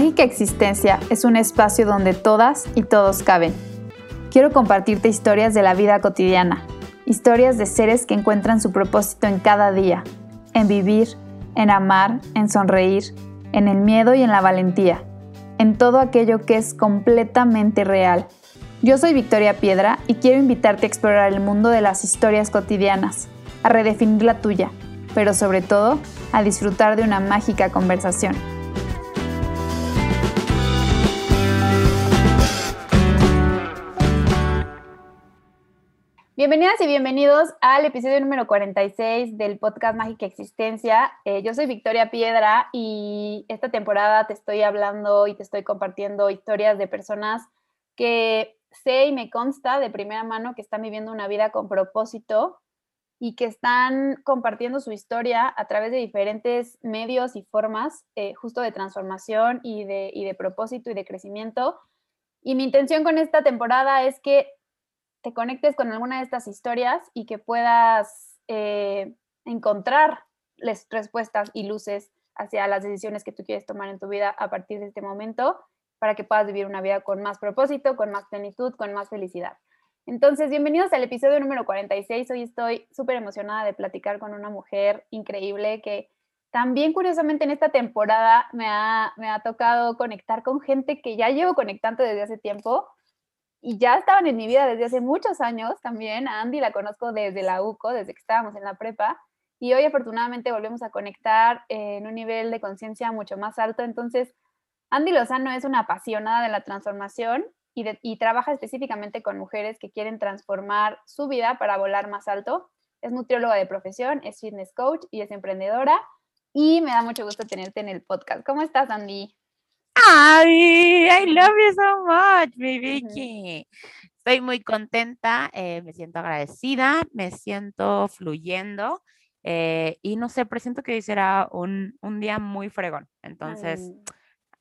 Mágica Existencia es un espacio donde todas y todos caben. Quiero compartirte historias de la vida cotidiana, historias de seres que encuentran su propósito en cada día, en vivir, en amar, en sonreír, en el miedo y en la valentía, en todo aquello que es completamente real. Yo soy Victoria Piedra y quiero invitarte a explorar el mundo de las historias cotidianas, a redefinir la tuya, pero sobre todo a disfrutar de una mágica conversación. Bienvenidas y bienvenidos al episodio número 46 del podcast Mágica Existencia. Eh, yo soy Victoria Piedra y esta temporada te estoy hablando y te estoy compartiendo historias de personas que sé y me consta de primera mano que están viviendo una vida con propósito y que están compartiendo su historia a través de diferentes medios y formas eh, justo de transformación y de, y de propósito y de crecimiento. Y mi intención con esta temporada es que te conectes con alguna de estas historias y que puedas eh, encontrar respuestas y luces hacia las decisiones que tú quieres tomar en tu vida a partir de este momento para que puedas vivir una vida con más propósito, con más plenitud, con más felicidad. Entonces, bienvenidos al episodio número 46. Hoy estoy súper emocionada de platicar con una mujer increíble que también curiosamente en esta temporada me ha, me ha tocado conectar con gente que ya llevo conectando desde hace tiempo y ya estaban en mi vida desde hace muchos años también. A Andy la conozco desde la UCO, desde que estábamos en la prepa. Y hoy afortunadamente volvemos a conectar en un nivel de conciencia mucho más alto. Entonces, Andy Lozano es una apasionada de la transformación y, y trabaja específicamente con mujeres que quieren transformar su vida para volar más alto. Es nutrióloga de profesión, es fitness coach y es emprendedora. Y me da mucho gusto tenerte en el podcast. ¿Cómo estás, Andy? Ay, I love you so much, mi Vicky. Estoy muy contenta, eh, me siento agradecida, me siento fluyendo eh, y no sé, presiento que hoy será un, un día muy fregón. Entonces,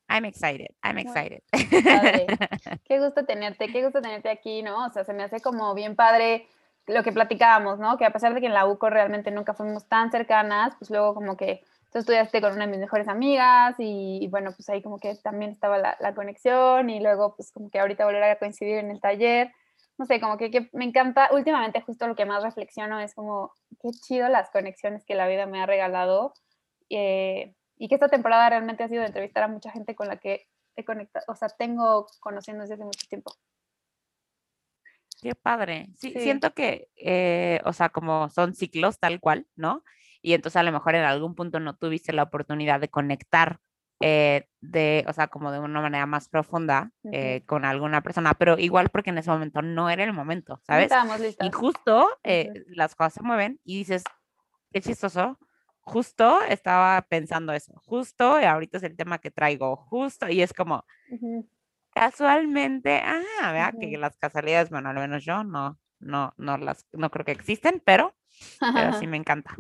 I'm excited, I'm excited. Qué gusto tenerte, qué gusto tenerte aquí, ¿no? O sea, se me hace como bien padre lo que platicábamos, ¿no? Que a pesar de que en la UCO realmente nunca fuimos tan cercanas, pues luego como que tú estudiaste con una de mis mejores amigas y, bueno, pues ahí como que también estaba la, la, conexión y luego pues como que ahorita volver a coincidir en el taller. No sé, como que, que, me encanta, últimamente justo lo que más reflexiono es como qué chido las conexiones que la vida me ha regalado eh, y que esta temporada realmente ha sido de entrevistar a mucha gente con la que he conectado, o sea, tengo conociendo desde hace mucho tiempo. Qué padre. Sí, sí. siento que, eh, o sea, como son ciclos tal cual, ¿no? Y entonces a lo mejor en algún punto no tuviste la oportunidad de conectar eh, de, o sea, como de una manera más profunda eh, con alguna persona, pero igual porque en ese momento no era el momento, ¿sabes? Y justo eh, las cosas se mueven y dices, qué chistoso, justo estaba pensando eso, justo, y ahorita es el tema que traigo, justo, y es como, casualmente, ah, vea que las casualidades, bueno, al menos yo no, no, no las, no creo que existen, pero, pero sí me encanta.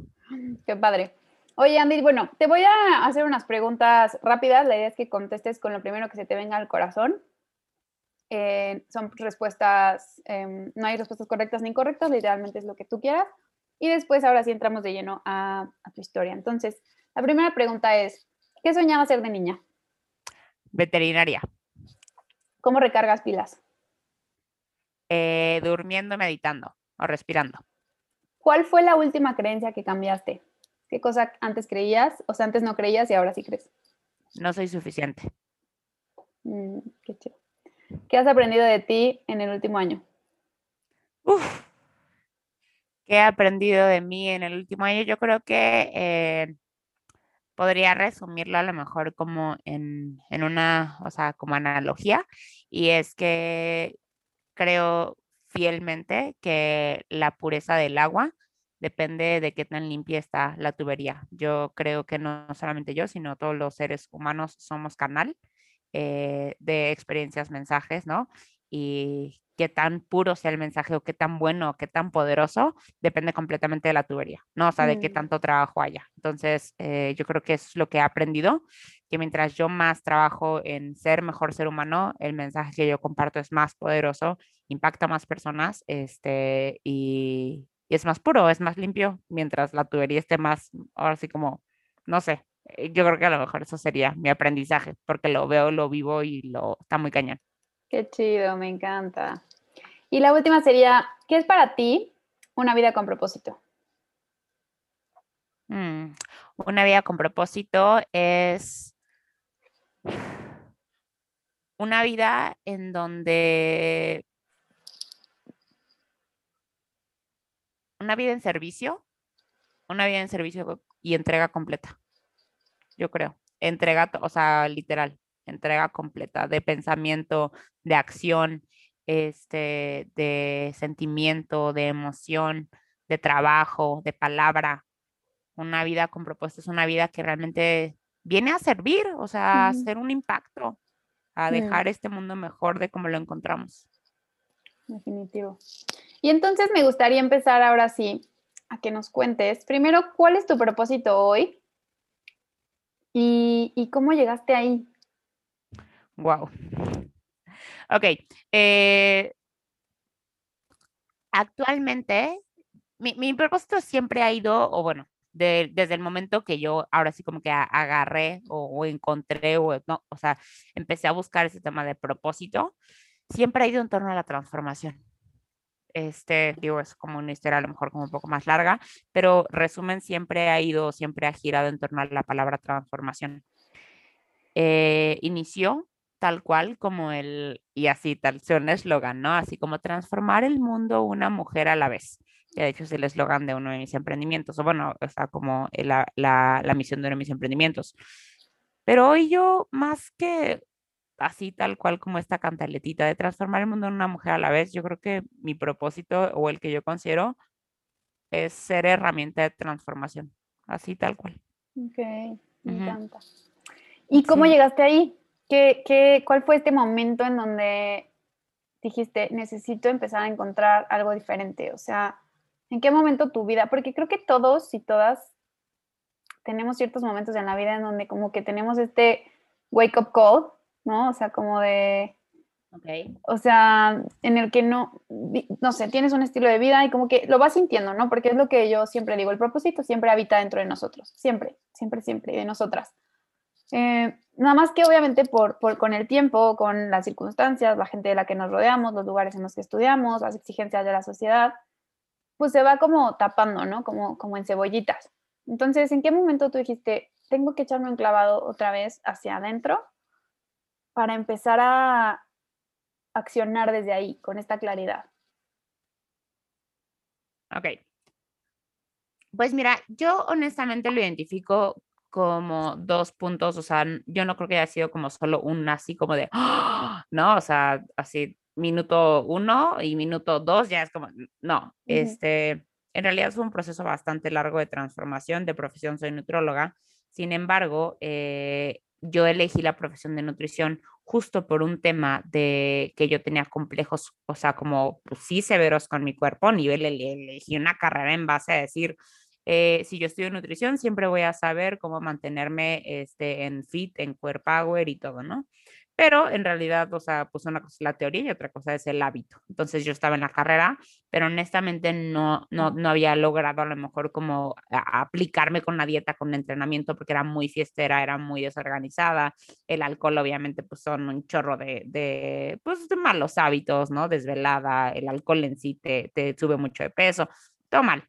Qué padre. Oye, Andy, bueno, te voy a hacer unas preguntas rápidas. La idea es que contestes con lo primero que se te venga al corazón. Eh, son respuestas, eh, no hay respuestas correctas ni incorrectas, literalmente es lo que tú quieras. Y después, ahora sí entramos de lleno a, a tu historia. Entonces, la primera pregunta es, ¿qué soñaba ser de niña? Veterinaria. ¿Cómo recargas pilas? Eh, durmiendo, meditando o respirando. ¿Cuál fue la última creencia que cambiaste? ¿Qué cosa antes creías? O sea, antes no creías y ahora sí crees. No soy suficiente. Mm, qué chido. ¿Qué has aprendido de ti en el último año? Uf. ¿Qué he aprendido de mí en el último año? Yo creo que eh, podría resumirlo a lo mejor como en, en una, o sea, como analogía, y es que creo fielmente que la pureza del agua depende de qué tan limpia está la tubería. Yo creo que no solamente yo, sino todos los seres humanos somos canal eh, de experiencias, mensajes, ¿no? Y qué tan puro sea el mensaje o qué tan bueno o qué tan poderoso depende completamente de la tubería, ¿no? O sea, de qué mm. tanto trabajo haya. Entonces, eh, yo creo que eso es lo que he aprendido, que mientras yo más trabajo en ser mejor ser humano, el mensaje que yo comparto es más poderoso, impacta a más personas, este, y, y es más puro, es más limpio, mientras la tubería esté más, ahora sí como, no sé, eh, yo creo que a lo mejor eso sería mi aprendizaje, porque lo veo, lo vivo y lo está muy cañón. Qué chido, me encanta. Y la última sería, ¿qué es para ti una vida con propósito? Mm, una vida con propósito es una vida en donde una vida en servicio, una vida en servicio y entrega completa, yo creo. Entrega, o sea, literal, entrega completa de pensamiento, de acción, este, de sentimiento, de emoción, de trabajo, de palabra. Una vida con propósito es una vida que realmente viene a servir, o sea, a hacer un impacto, a dejar este mundo mejor de como lo encontramos. Definitivo. Y entonces me gustaría empezar ahora sí a que nos cuentes, primero, ¿cuál es tu propósito hoy? ¿Y, cómo llegaste ahí? Wow. Ok. Eh, actualmente, mi, propósito siempre ha ido, o bueno, desde el momento que yo ahora sí como que agarré o, o, encontré, o no, o sea, empecé a buscar ese tema de propósito, siempre ha ido en torno a la transformación. Este, digo, es como una historia a lo mejor como un poco más larga, pero resumen, siempre ha ido, siempre ha girado en torno a la palabra transformación. Eh, inició tal cual como el, y así tal, sea un eslogan, ¿no? Así como transformar el mundo una mujer a la vez. Que de hecho es el eslogan de uno de mis emprendimientos, o bueno, está como la, la, la misión de uno de mis emprendimientos. Pero hoy yo, más que así tal cual como esta cantaletita de transformar el mundo en una mujer a la vez, yo creo que mi propósito o el que yo considero es ser herramienta de transformación, así tal cual. Ok, me encanta. ¿Y cómo llegaste ahí? ¿Qué, qué, cuál fue este momento en donde dijiste, necesito empezar a encontrar algo diferente? O sea, ¿en qué momento tu vida? Porque creo que todos y todas tenemos ciertos momentos en la vida en donde como que tenemos este wake up call ¿no? O sea, como de... Okay. O sea, en el que no, no sé, tienes un estilo de vida y como que lo vas sintiendo, ¿no? Porque es lo que yo siempre digo, el propósito siempre habita dentro de nosotros, siempre, siempre, siempre, de nosotras. Eh, nada más que obviamente por, por, con el tiempo, con las circunstancias, la gente de la que nos rodeamos, los lugares en los que estudiamos, las exigencias de la sociedad, pues se va como tapando, ¿no? Como, como en cebollitas. Entonces, ¿en qué momento tú dijiste, tengo que echarme un clavado otra vez hacia adentro para empezar a accionar desde ahí, con esta claridad? Ok. Pues mira, yo honestamente lo identifico como dos puntos, o sea, yo no creo que haya sido como solo un así como de, ¡ah! no, o sea, así minuto uno y minuto dos ya es como, no, este, en realidad fue un proceso bastante largo de transformación, de profesión soy nutróloga, sin embargo, eh, yo elegí la profesión de nutrición justo por un tema de que yo tenía complejos, o sea, como pues, sí severos con mi cuerpo, nivel elegí una carrera en base a decir, eh, si yo estudio nutrición, siempre voy a saber cómo mantenerme este, en fit, en core power y todo, ¿no? Pero en realidad, o sea, pues una cosa es la teoría y otra cosa es el hábito. Entonces yo estaba en la carrera, pero honestamente no, no, no había logrado a lo mejor como aplicarme con la dieta, con el entrenamiento, porque era muy fiestera, era muy desorganizada. El alcohol obviamente pues son un chorro de, de pues de malos hábitos, ¿no? Desvelada, el alcohol en sí te, te sube mucho de peso, todo mal.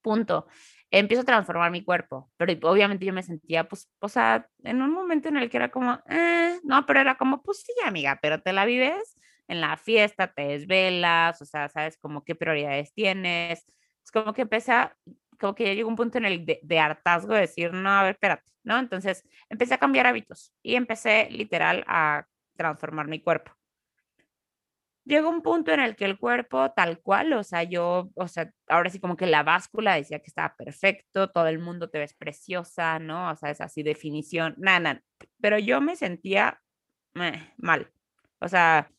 Punto empiezo a transformar mi cuerpo, pero obviamente yo me sentía, pues, o sea, en un momento en el que era como, eh, no, pero era como, pues sí, amiga, pero te la vives en la fiesta, te desvelas, o sea, sabes como qué prioridades tienes. Es como que empecé a, como que ya llegó un punto en el de, de hartazgo de decir, no, a ver, espérate, ¿no? Entonces empecé a cambiar hábitos y empecé literal a transformar mi cuerpo llegó un punto en el que el cuerpo tal cual, o sea, yo, o sea, ahora sí como que la báscula decía que estaba perfecto, todo el mundo te ves preciosa, ¿no? O sea, es así definición, nada, nada. Pero yo me sentía mal. O sea,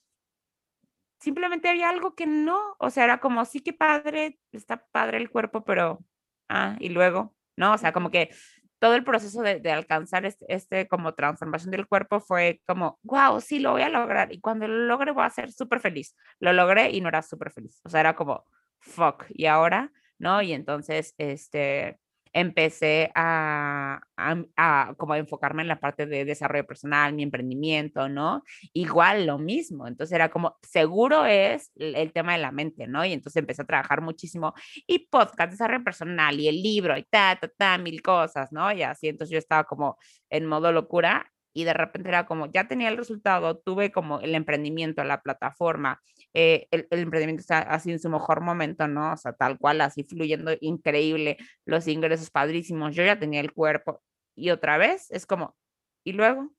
simplemente había algo que no, o sea, era como, sí que padre, está padre el cuerpo, pero, ah, y luego, ¿no? O sea, como que todo el proceso de, alcanzar este, este, como transformación del cuerpo fue como, wow, sí, lo voy a lograr. Y cuando lo logre voy a ser súper feliz. Lo logré y no era súper feliz. O sea, era como, fuck, ¿y ahora? ¿No? Y entonces, este, empecé a, a, como a enfocarme en la parte de desarrollo personal, mi emprendimiento, ¿no? Igual lo mismo. Entonces era como, seguro es el tema de la mente, ¿no? Y entonces empecé a trabajar muchísimo y podcast, desarrollo personal y el libro y ta, ta, ta, mil cosas, ¿no? Y así, entonces yo estaba como en modo locura y de repente era como, ya tenía el resultado, tuve como el emprendimiento, la plataforma, eh, el, emprendimiento está así en su mejor momento, ¿no? O sea, tal cual, así fluyendo increíble, los ingresos padrísimos, yo ya tenía el cuerpo y otra vez es como, y luego,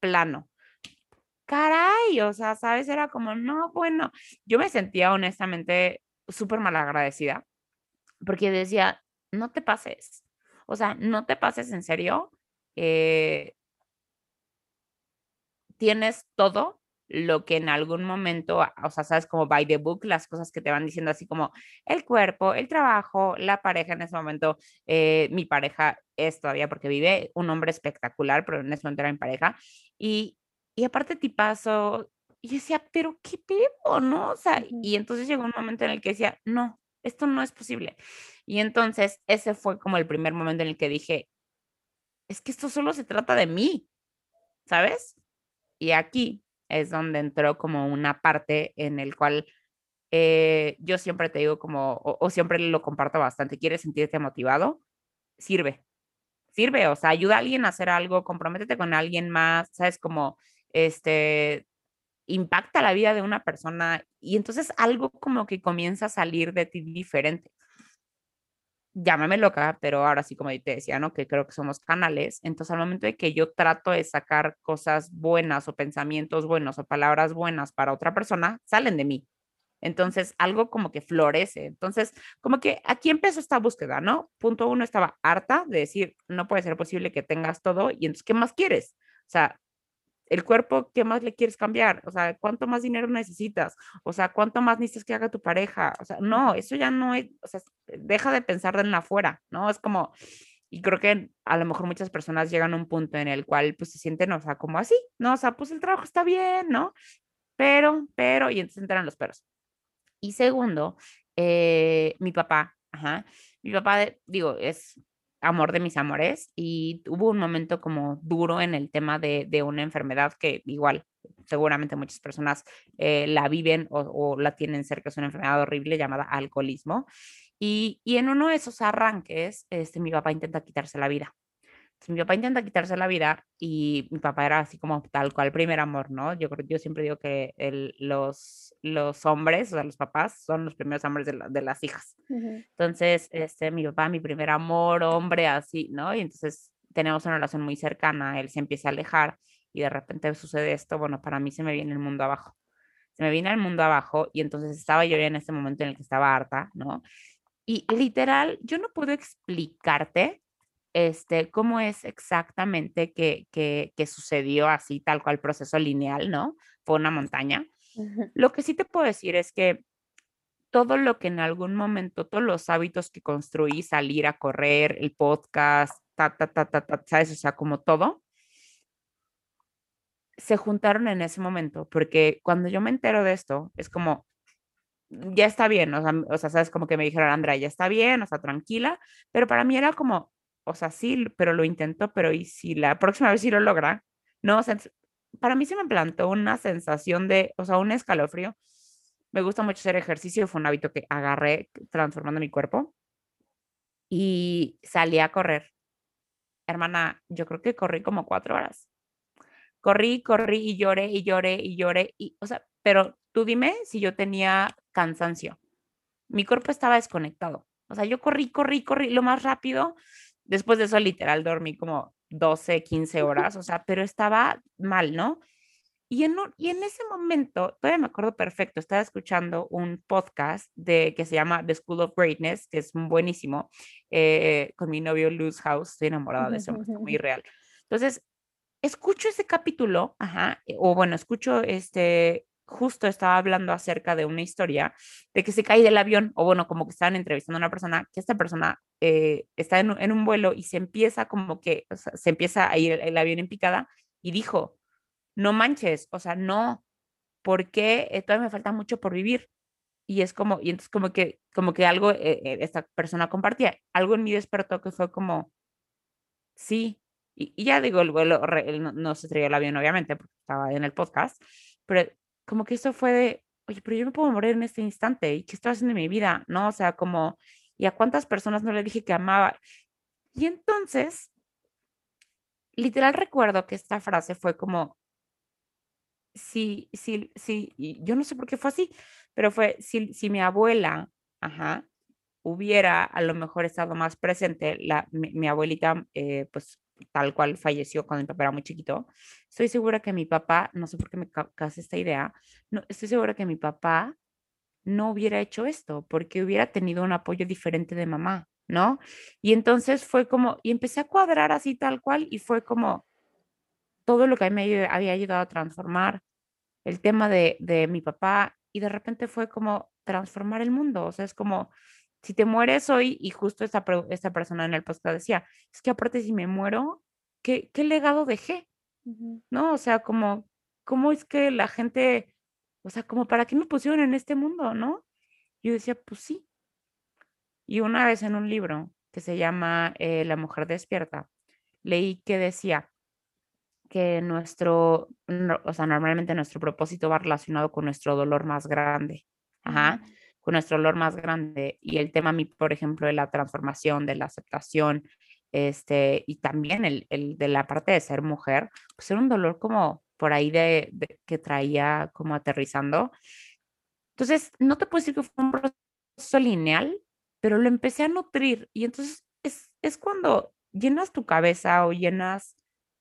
plano. Caray, o sea, ¿sabes? Era como, no, bueno, yo me sentía honestamente súper mal agradecida porque decía, no te pases, o sea, no te pases en serio eh, tienes todo lo que en algún momento, o sea, sabes, como by the book, las cosas que te van diciendo así como el cuerpo, el trabajo, la pareja en ese momento, eh, mi pareja es todavía porque vive un hombre espectacular, pero en ese momento era mi pareja, y, y aparte paso y decía, pero qué pedo, ¿no? O sea, y entonces llegó un momento en el que decía, no, esto no es posible. Y entonces ese fue como el primer momento en el que dije, es que esto solo se trata de mí, ¿sabes? Y aquí es donde entró como una parte en el cual eh, yo siempre te digo como, o, siempre lo comparto bastante, ¿quieres sentirte motivado? Sirve, sirve, o sea, ayuda a alguien a hacer algo, comprométete con alguien más, ¿sabes? Como, este, impacta la vida de una persona y entonces algo como que comienza a salir de ti diferente llámame loca, pero ahora sí, como te decía, ¿no? Que creo que somos canales. Entonces, al momento de que yo trato de sacar cosas buenas o pensamientos buenos o palabras buenas para otra persona, salen de mí. Entonces, algo como que florece. Entonces, como que aquí empezó esta búsqueda, ¿no? Punto uno, estaba harta de decir, no puede ser posible que tengas todo y entonces, ¿qué más quieres? O sea, el cuerpo, ¿qué más le quieres cambiar? O sea, ¿cuánto más dinero necesitas? O sea, ¿cuánto más necesitas que haga tu pareja? O sea, no, eso ya no es, o sea, deja de pensar en afuera, ¿no? Es como, y creo que a lo mejor muchas personas llegan a un punto en el cual pues se sienten, o sea, como así, ¿no? O sea, pues el trabajo está bien, ¿no? Pero, pero, y entonces entran los perros. Y segundo, eh, mi papá, ajá, mi papá, digo, es amor de mis amores y hubo un momento como duro en el tema de, de una enfermedad que igual seguramente muchas personas eh, la viven o, la tienen cerca, es una enfermedad horrible llamada alcoholismo. Y, y en uno de esos arranques, este, mi papá intenta quitarse la vida mi papá intenta quitarse la vida y mi papá era así como tal cual primer amor, ¿no? Yo, yo siempre digo que el, los, los hombres, o sea, los papás, son los primeros hombres de, de las hijas. Entonces, este, mi papá, mi primer amor, hombre, así, ¿no? Y entonces tenemos una relación muy cercana, él se empieza a alejar y de repente sucede esto, bueno, para mí se me viene el mundo abajo. Se me viene el mundo abajo y entonces estaba yo en ese momento en el que estaba harta, ¿no? Y literal, yo no puedo explicarte este, cómo es exactamente que, que, que, sucedió así, tal cual proceso lineal, ¿no? Fue una montaña. Lo que sí te puedo decir es que todo lo que en algún momento, todos los hábitos que construí, salir a correr, el podcast, ta, ta, ta, ta, ta, ¿sabes? O sea, como todo, se juntaron en ese momento, porque cuando yo me entero de esto, es como, ya está bien, o sea, o sea, sabes, como que me dijeron, Andrea, ya está bien, o sea, tranquila, pero para mí era como, o sea, sí, pero lo intento, pero ¿y si la próxima vez sí lo logra? No, o sea, para mí se me plantó una sensación de, o sea, un escalofrío. Me gusta mucho hacer ejercicio, fue un hábito que agarré transformando mi cuerpo y salí a correr. Hermana, yo creo que corrí como cuatro horas. Corrí, corrí y lloré y lloré y lloré. Y, o sea, pero tú dime si yo tenía cansancio. Mi cuerpo estaba desconectado. O sea, yo corrí, corrí, corrí lo más rápido Después de eso, literal, dormí como 12, 15 horas, o sea, pero estaba mal, ¿no? Y en, y en ese momento, todavía me acuerdo perfecto, estaba escuchando un podcast de, que se llama The School of Greatness, que es buenísimo, eh, con mi novio Luz House, estoy enamorada de eso, muy real. Entonces, escucho ese capítulo, ajá, eh, o bueno, escucho este, justo estaba hablando acerca de una historia de que se cae del avión, o bueno, como que estaban entrevistando a una persona, que esta persona eh, está en, un vuelo y se empieza como que, se empieza a ir el, avión en picada y dijo, no manches, o sea, no, porque? Eh, todavía me falta mucho por vivir. Y es como, y entonces como que, como que algo, eh, esta persona compartía, algo en mí despertó que fue como, sí, y, ya digo, el vuelo no, se estrelló el avión, obviamente, porque estaba en el podcast, pero como que eso fue de, oye, pero yo me puedo morir en este instante, ¿y qué estoy haciendo en mi vida? ¿No? O sea, como, ¿y a cuántas personas no le dije que amaba? Y entonces, literal recuerdo que esta frase fue como, sí, sí, sí, y yo no sé por qué fue así, pero fue, si, si mi abuela, ajá, hubiera a lo mejor estado más presente, la, mi, abuelita, eh, pues tal cual falleció cuando mi papá era muy chiquito, estoy segura que mi papá, no sé por qué me casi esta idea, no, estoy segura que mi papá no hubiera hecho esto, porque hubiera tenido un apoyo diferente de mamá, ¿no? Y entonces fue como, y empecé a cuadrar así tal cual, y fue como todo lo que me había ayudado a transformar el tema de, de mi papá, y de repente fue como transformar el mundo, o sea, es como, si te mueres hoy, y justo esta, esta persona en el podcast decía, es que aparte si me muero, ¿qué, qué legado dejé? ¿No? O sea, como, ¿cómo es que la gente, o sea, como para qué me pusieron en este mundo, ¿no? Yo decía, pues sí. Y una vez en un libro que se llama eh, La mujer despierta, leí que decía que nuestro, o sea, normalmente nuestro propósito va relacionado con nuestro dolor más grande. Ajá con nuestro dolor más grande y el tema, por ejemplo, de la transformación, de la aceptación, este, y también el, el de la parte de ser mujer, pues era un dolor como por ahí de, que traía como aterrizando. Entonces, no te puedo decir que fue un proceso lineal, pero lo empecé a nutrir y entonces es, es cuando llenas tu cabeza o llenas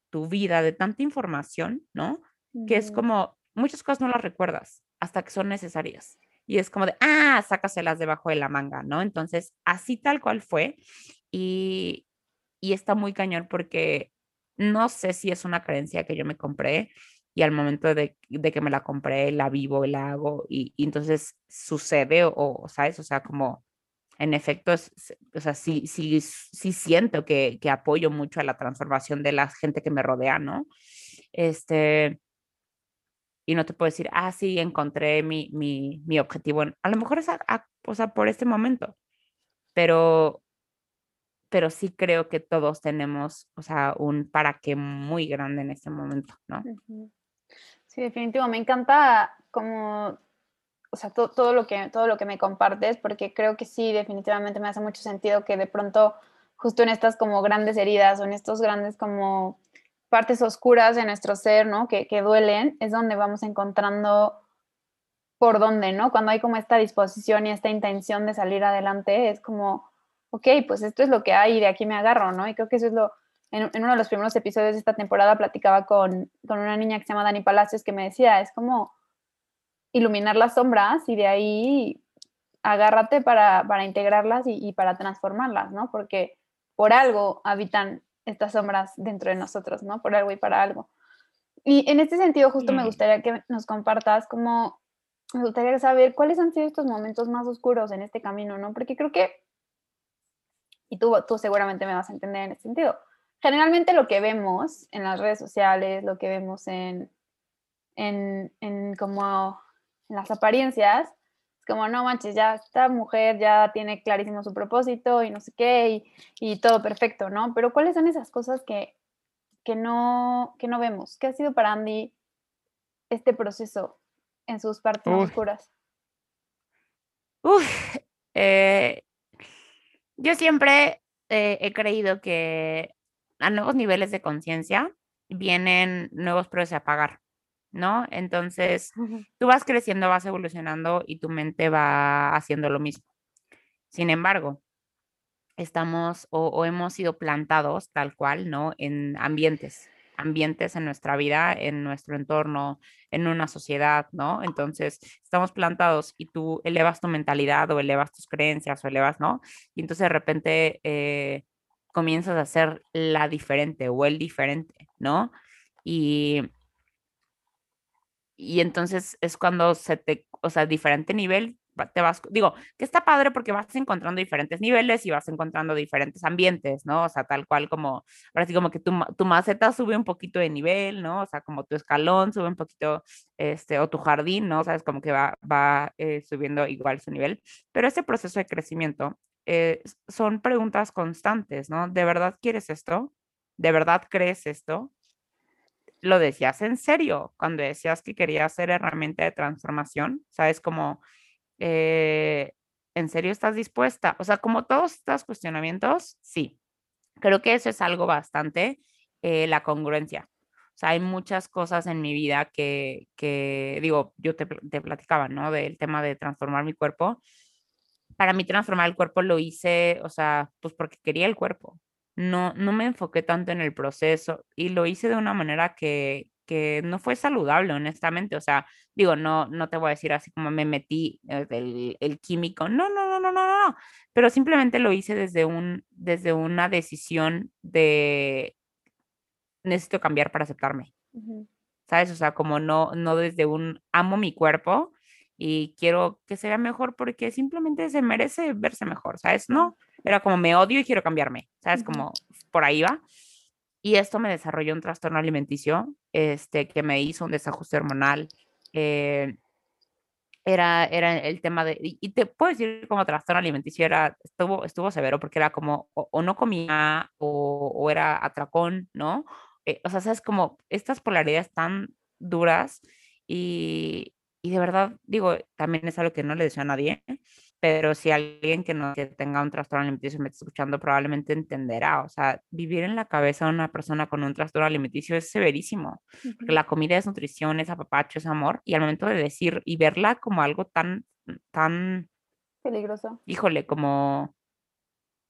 tu vida de tanta información, ¿no? Que es como muchas cosas no las recuerdas hasta que son necesarias y es como de, ah, sácaselas debajo de la manga, ¿no? Entonces, así tal cual fue y, y está muy cañón porque no sé si es una creencia que yo me compré y al momento de, de que me la compré, la vivo, la hago y, entonces sucede o, o, ¿sabes? O sea, como en efecto, o sea, sí, sí, sí siento que, que apoyo mucho a la transformación de la gente que me rodea, ¿no? Este, y no te puedo decir, ah, sí, encontré mi, mi, mi objetivo. A lo mejor es o sea, por este momento, pero, pero sí creo que todos tenemos, o sea, un para qué muy grande en este momento, ¿no? Sí, definitivo. Me encanta como, o sea, todo, lo que, todo lo que me compartes, porque creo que sí, definitivamente me hace mucho sentido que de pronto, justo en estas como grandes heridas o en estos grandes como partes oscuras de nuestro ser, ¿no? Que, duelen, es donde vamos encontrando por dónde, ¿no? Cuando hay como esta disposición y esta intención de salir adelante, es como, ok, pues esto es lo que hay y de aquí me agarro, ¿no? Y creo que eso es lo, en, uno de los primeros episodios de esta temporada platicaba con, con, una niña que se llama Dani Palacios que me decía, es como iluminar las sombras y de ahí agárrate para, para integrarlas y, y, para transformarlas, ¿no? Porque por algo habitan estas sombras dentro de nosotros, ¿no? Por algo y para algo. Y en este sentido, justo me gustaría que nos compartas cómo, me gustaría saber cuáles han sido estos momentos más oscuros en este camino, ¿no? Porque creo que, y tú, tú seguramente me vas a entender en este sentido, generalmente lo que vemos en las redes sociales, lo que vemos en, en, en como en las apariencias, como, no manches, ya esta mujer ya tiene clarísimo su propósito y no sé qué, y, todo perfecto, ¿no? Pero ¿cuáles son esas cosas que, que, no, que no vemos? ¿Qué ha sido para Andy este proceso en sus partes oscuras? Eh, yo siempre eh, he creído que a nuevos niveles de conciencia vienen nuevos procesos a pagar. ¿No? Entonces, tú vas creciendo, vas evolucionando y tu mente va haciendo lo mismo. Sin embargo, estamos o, hemos sido plantados tal cual, ¿no? En ambientes, ambientes en nuestra vida, en nuestro entorno, en una sociedad, ¿no? Entonces, estamos plantados y tú elevas tu mentalidad o elevas tus creencias o elevas, ¿no? Y entonces de repente eh, comienzas a ser la diferente o el diferente, ¿no? Y y entonces es cuando se te, o sea, diferente nivel, te vas, digo, que está padre porque vas encontrando diferentes niveles y vas encontrando diferentes ambientes, ¿no? O sea, tal cual como, ahora sí como que tu, tu maceta sube un poquito de nivel, ¿no? O sea, como tu escalón sube un poquito, este, o tu jardín, ¿no? Sabes, como que va, va eh, subiendo igual su nivel. Pero ese proceso de crecimiento eh, son preguntas constantes, ¿no? ¿De verdad quieres esto? ¿De verdad crees esto? Lo decías en serio cuando decías que querías ser herramienta de transformación, ¿sabes? Como, eh, ¿en serio estás dispuesta? O sea, como todos estos cuestionamientos, sí. Creo que eso es algo bastante, eh, la congruencia. O sea, hay muchas cosas en mi vida que, digo, yo te, te platicaba, ¿no? Del tema de transformar mi cuerpo. Para mí transformar el cuerpo lo hice, o sea, pues porque quería el cuerpo, no, no me enfoqué tanto en el proceso y lo hice de una manera que, que no fue saludable, honestamente. O sea, digo, no, no te voy a decir así como me metí eh, el, el químico. No, no, no, no, no, no. Pero simplemente lo hice desde, un, desde una decisión de necesito cambiar para aceptarme. ¿Sabes? O sea, como no, no desde un amo mi cuerpo y quiero que se vea mejor porque simplemente se merece verse mejor, ¿sabes? No, era como me odio y quiero cambiarme, ¿sabes? Como por ahí va. Y esto me desarrolló un trastorno alimenticio, este, que me hizo un desajuste hormonal. Eh, era, era el tema de, y te puedo decir como trastorno alimenticio, era, estuvo, estuvo severo porque era como, o, no comía, o, o, era atracón, ¿no? Eh, o sea, sabes, como estas polaridades tan duras y, y de verdad, digo, también es algo que no le deseo a nadie, pero si alguien que no que tenga un trastorno alimenticio me está escuchando, probablemente entenderá. O sea, vivir en la cabeza de una persona con un trastorno alimenticio es severísimo, porque la comida es nutrición, es apapacho, es amor, y al momento de decir y verla como algo tan, tan... Peligroso. Híjole, como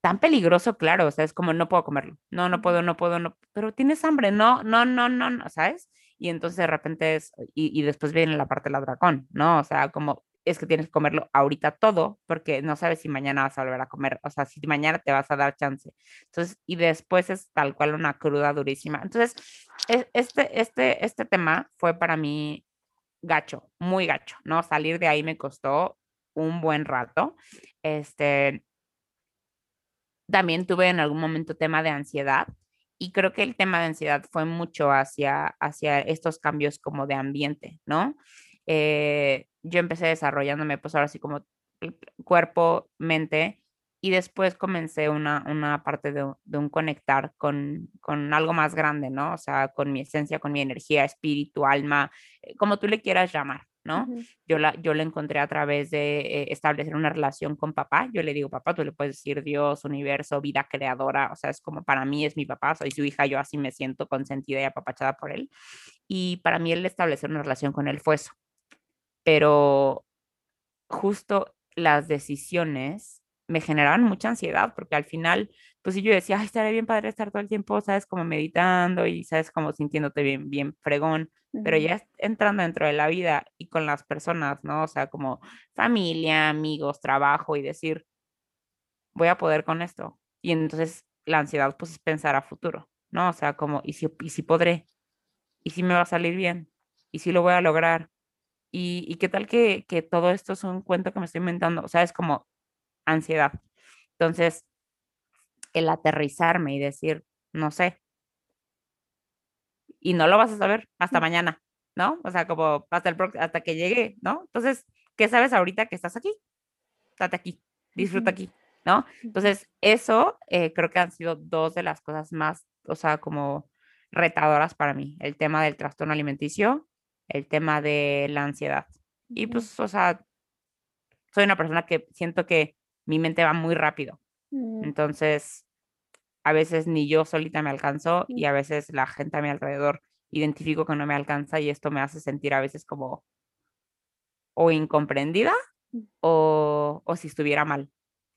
tan peligroso, claro, o sea, es como no puedo comerlo, no, no puedo, no puedo, no, pero tienes hambre, no, no, no, no, no, ¿sabes? y entonces de repente es, y, y después viene la parte del dragón, ¿no? O sea, como es que tienes que comerlo ahorita todo, porque no sabes si mañana vas a volver a comer, o sea, si mañana te vas a dar chance. Entonces, y después es tal cual una cruda durísima. Entonces, este, este, este tema fue para mí gacho, muy gacho, ¿no? Salir de ahí me costó un buen rato. Este, también tuve en algún momento tema de ansiedad, y creo que el tema de ansiedad fue mucho hacia, hacia estos cambios como de ambiente, ¿no? Eh, yo empecé desarrollándome pues ahora sí como cuerpo, mente, y después comencé una, una parte de, de un conectar con, con, algo más grande, ¿no? O sea, con mi esencia, con mi energía, espíritu, alma, eh, como tú le quieras llamar, ¿no? yo, la, yo la encontré a través de eh, establecer una relación con papá. Yo le digo, papá, tú le puedes decir Dios, universo, vida creadora. O sea, es como para mí es mi papá, soy su hija, yo así me siento consentida y apapachada por él. Y para mí el establecer una relación con él fue eso. Pero justo las decisiones me generaban mucha ansiedad porque al final, pues si yo decía, ay, estaría bien padre estar todo el tiempo, sabes, como meditando y sabes, como sintiéndote bien, bien fregón pero ya entrando dentro de la vida y con las personas, ¿no? O sea, como familia, amigos, trabajo y decir, voy a poder con esto. Y entonces la ansiedad, pues, es pensar a futuro, ¿no? O sea, como, ¿y si, y si podré? ¿Y si me va a salir bien? ¿Y si lo voy a lograr? ¿Y, y qué tal que, que todo esto es un cuento que me estoy inventando? O sea, es como ansiedad. Entonces, el aterrizarme y decir, no sé, y no lo vas a saber hasta mañana, ¿no? O sea, como hasta, el hasta que llegue, ¿no? Entonces, ¿qué sabes ahorita que estás aquí? Estate aquí, disfruta aquí, ¿no? Entonces, eso eh, creo que han sido dos de las cosas más, o sea, como retadoras para mí, el tema del trastorno alimenticio, el tema de la ansiedad. Y pues, o sea, soy una persona que siento que mi mente va muy rápido. Mm. Entonces, a veces ni yo solita me alcanzo y a veces la gente a mi alrededor identifico que no me alcanza y esto me hace sentir a veces como o incomprendida mm. o, o si estuviera mal.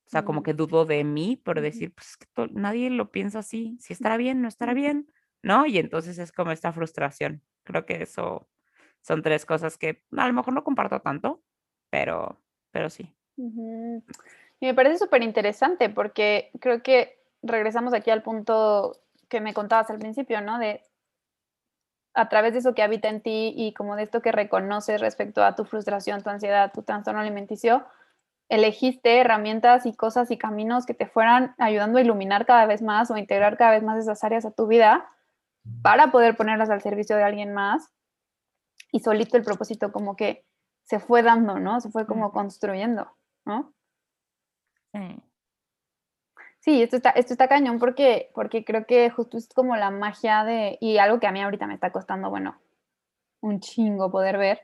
O sea, como mm. que dudo de mí por decir, pues que nadie lo piensa así, si estará bien, no estará bien, ¿no? Y entonces es como esta frustración. Creo que eso son tres cosas que a lo mejor no comparto tanto, pero, pero sí. Y me parece súper interesante porque creo que regresamos aquí al punto que me contabas al principio, ¿no? De a través de eso que habita en ti y como de esto que reconoces respecto a tu frustración, tu ansiedad, tu trastorno alimenticio, elegiste herramientas y cosas y caminos que te fueran ayudando a iluminar cada vez más o a integrar cada vez más esas áreas a tu vida para poder ponerlas al servicio de alguien más. Y solito el propósito como que se fue dando, ¿no? Se fue como construyendo, ¿no? Sí. Sí, esto está, esto está cañón porque, porque creo que justo es como la magia de, y algo que a mí ahorita me está costando, bueno, un chingo poder ver,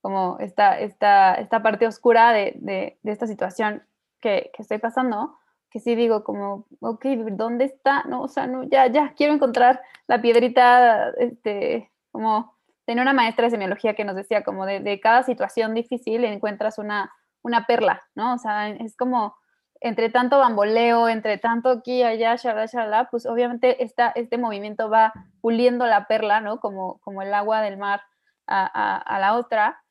como esta, esta, esta parte oscura de, de, de esta situación que, que, estoy pasando, que sí digo como, ok, ¿dónde está? No, o sea, no, ya, ya, quiero encontrar la piedrita, este, como tenía una maestra de semiología que nos decía como de, de cada situación difícil encuentras una, una perla, ¿no? O sea, es como entre tanto bamboleo, entre tanto aquí, allá, shalala, shalala, pues obviamente esta, este movimiento va puliendo la perla, ¿no? Como, como el agua del mar a, a, la otra.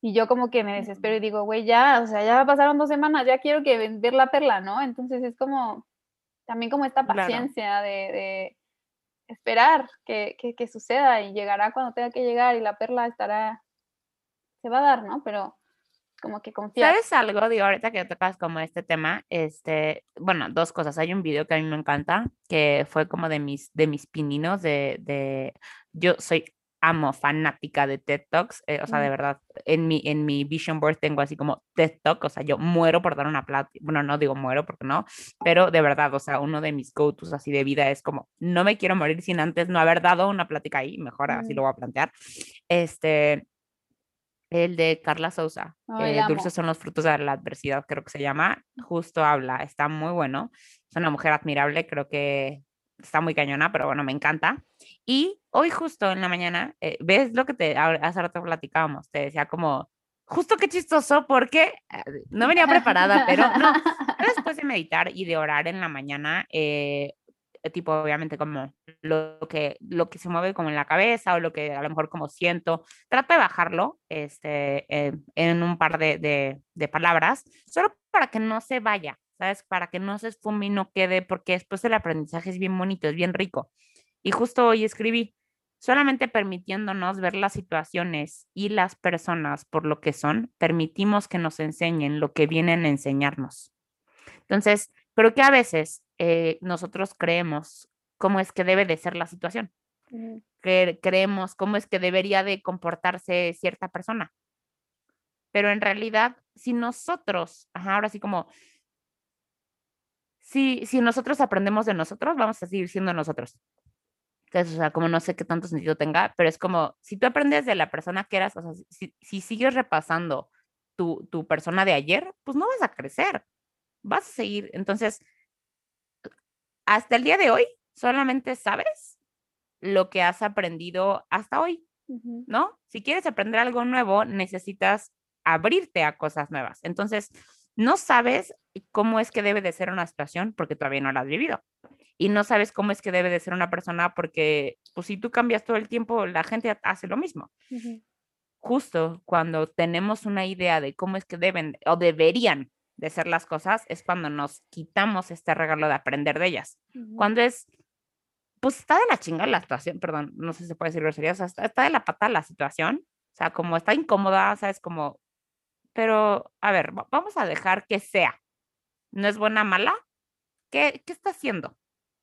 Y yo como que me desespero y digo, güey, ya, o sea, ya pasaron dos semanas, ya quiero que ver la perla, ¿no? Entonces es como, también como esta paciencia de, de, esperar que, que, que suceda y llegará cuando tenga que llegar y la perla estará, se va a dar, ¿no? Pero como que confiar. ¿Sabes algo? Digo, ahorita que tocas como este tema, este, bueno, dos cosas. Hay un video que a mí me encanta, que fue como de mis, de mis pininos, de, de, yo soy amo, fanática de TED Talks, eh, o sea, de verdad, en mi, en mi vision board tengo así como TED Talk, o sea, yo muero por dar una plática, bueno, no digo muero porque no, pero de verdad, o sea, uno de mis go-tos así de vida es como, no me quiero morir sin antes no haber dado una plática ahí, mejor así lo voy a plantear, este, el de Carla Sousa, eh, Dulces son los frutos de la adversidad, creo que se llama, justo habla, está muy bueno, es una mujer admirable, creo que está muy cañona, pero bueno, me encanta. Y hoy justo en la mañana, eh, ¿ves lo que te hace rato platicábamos? Te decía como, justo qué chistoso, porque eh, no venía preparada, pero no, después de meditar y de orar en la mañana, eh, eh, tipo obviamente como lo que, lo que se mueve como en la cabeza o lo que a lo mejor como siento, trato de bajarlo este, en un par de, de, palabras, solo para que no se vaya, ¿sabes? Para que no se esfume y no quede, porque después el aprendizaje es bien bonito, es bien rico. Y justo hoy escribí, solamente permitiéndonos ver las situaciones y las personas por lo que son, permitimos que nos enseñen lo que vienen a enseñarnos. Entonces, creo que a veces eh, nosotros creemos cómo es que debe de ser la situación. creemos cómo es que debería de comportarse cierta persona. Pero en realidad, si nosotros, ahora sí como, si, si nosotros aprendemos de nosotros, vamos a seguir siendo nosotros. Entonces, o sea, como no sé qué tanto sentido tenga, pero es como, si tú aprendes de la persona que eras, o sea, si, si sigues repasando tu, tu persona de ayer, pues no vas a crecer, vas a seguir. Entonces, hasta el día de hoy solamente sabes lo que has aprendido hasta hoy, ¿no? Si quieres aprender algo nuevo, necesitas abrirte a cosas nuevas. Entonces, no sabes cómo es que debe de ser una situación porque todavía no la has vivido. Y no sabes cómo es que debe de ser una persona porque, pues si tú cambias todo el tiempo, la gente hace lo mismo. Justo cuando tenemos una idea de cómo es que deben o deberían de ser las cosas es cuando nos quitamos este regalo de aprender de ellas. Cuando es, pues está de la chinga la situación, perdón, no sé si se puede decir grosería, o sea, está, de la pata la situación, o sea, como está incómoda, sabes, como, pero a ver, vamos a dejar que sea. ¿No es buena, mala? ¿Qué, qué está haciendo?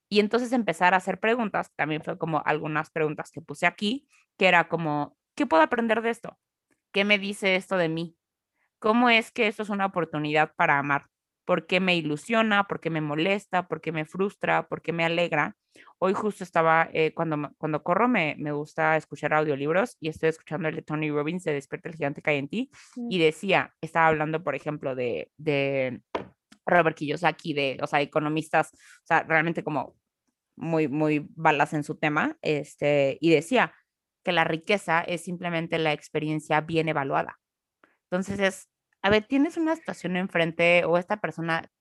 Y entonces empezar a hacer preguntas, también fue como algunas preguntas que puse aquí, que era como, ¿qué puedo aprender de esto? ¿Qué me dice esto de mí? ¿Cómo es que esto es una oportunidad para amar? ¿Por qué me ilusiona? ¿Por qué me molesta? ¿Por qué me frustra? ¿Por qué me alegra? Hoy justo estaba, eh, cuando, cuando corro me, me, gusta escuchar audiolibros y estoy escuchando el de Tony Robbins de Despierta el Gigante que hay en ti y decía, estaba hablando, por ejemplo, de, de Robert Kiyosaki, de, o sea, economistas, o sea, realmente como muy, muy balas en su tema, este, y decía que la riqueza es simplemente la experiencia bien evaluada. Entonces es, a ver, tienes una situación enfrente o esta persona,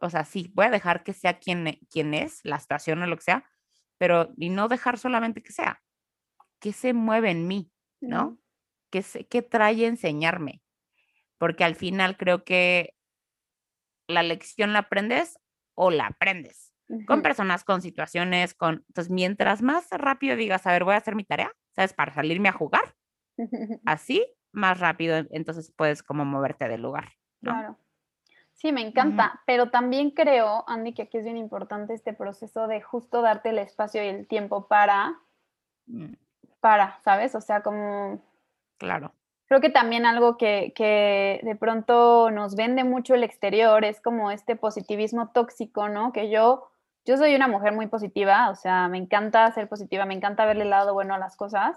o sea, sí, voy a dejar que sea quien, e, quien es, la situación o lo que sea, pero y no dejar solamente que sea, que se mueve en mí, ¿no? Que, se, que trae enseñarme, porque al final creo que la lección la aprendes o la aprendes con personas, con situaciones, con... Entonces, mientras más rápido digas, a ver, voy a hacer mi tarea, ¿sabes? Para salirme a jugar, así más rápido, entonces puedes como moverte del lugar. Claro. Sí, me encanta, pero también creo, Andy, que aquí es bien importante este proceso de justo darte el espacio y el tiempo para, mm. para, ¿sabes? O sea, como... Claro. Creo que también algo que, que de pronto nos vende mucho el exterior es como este positivismo tóxico, ¿no? Que yo, yo soy una mujer muy positiva, o sea, me encanta ser positiva, me encanta verle el lado bueno a las cosas.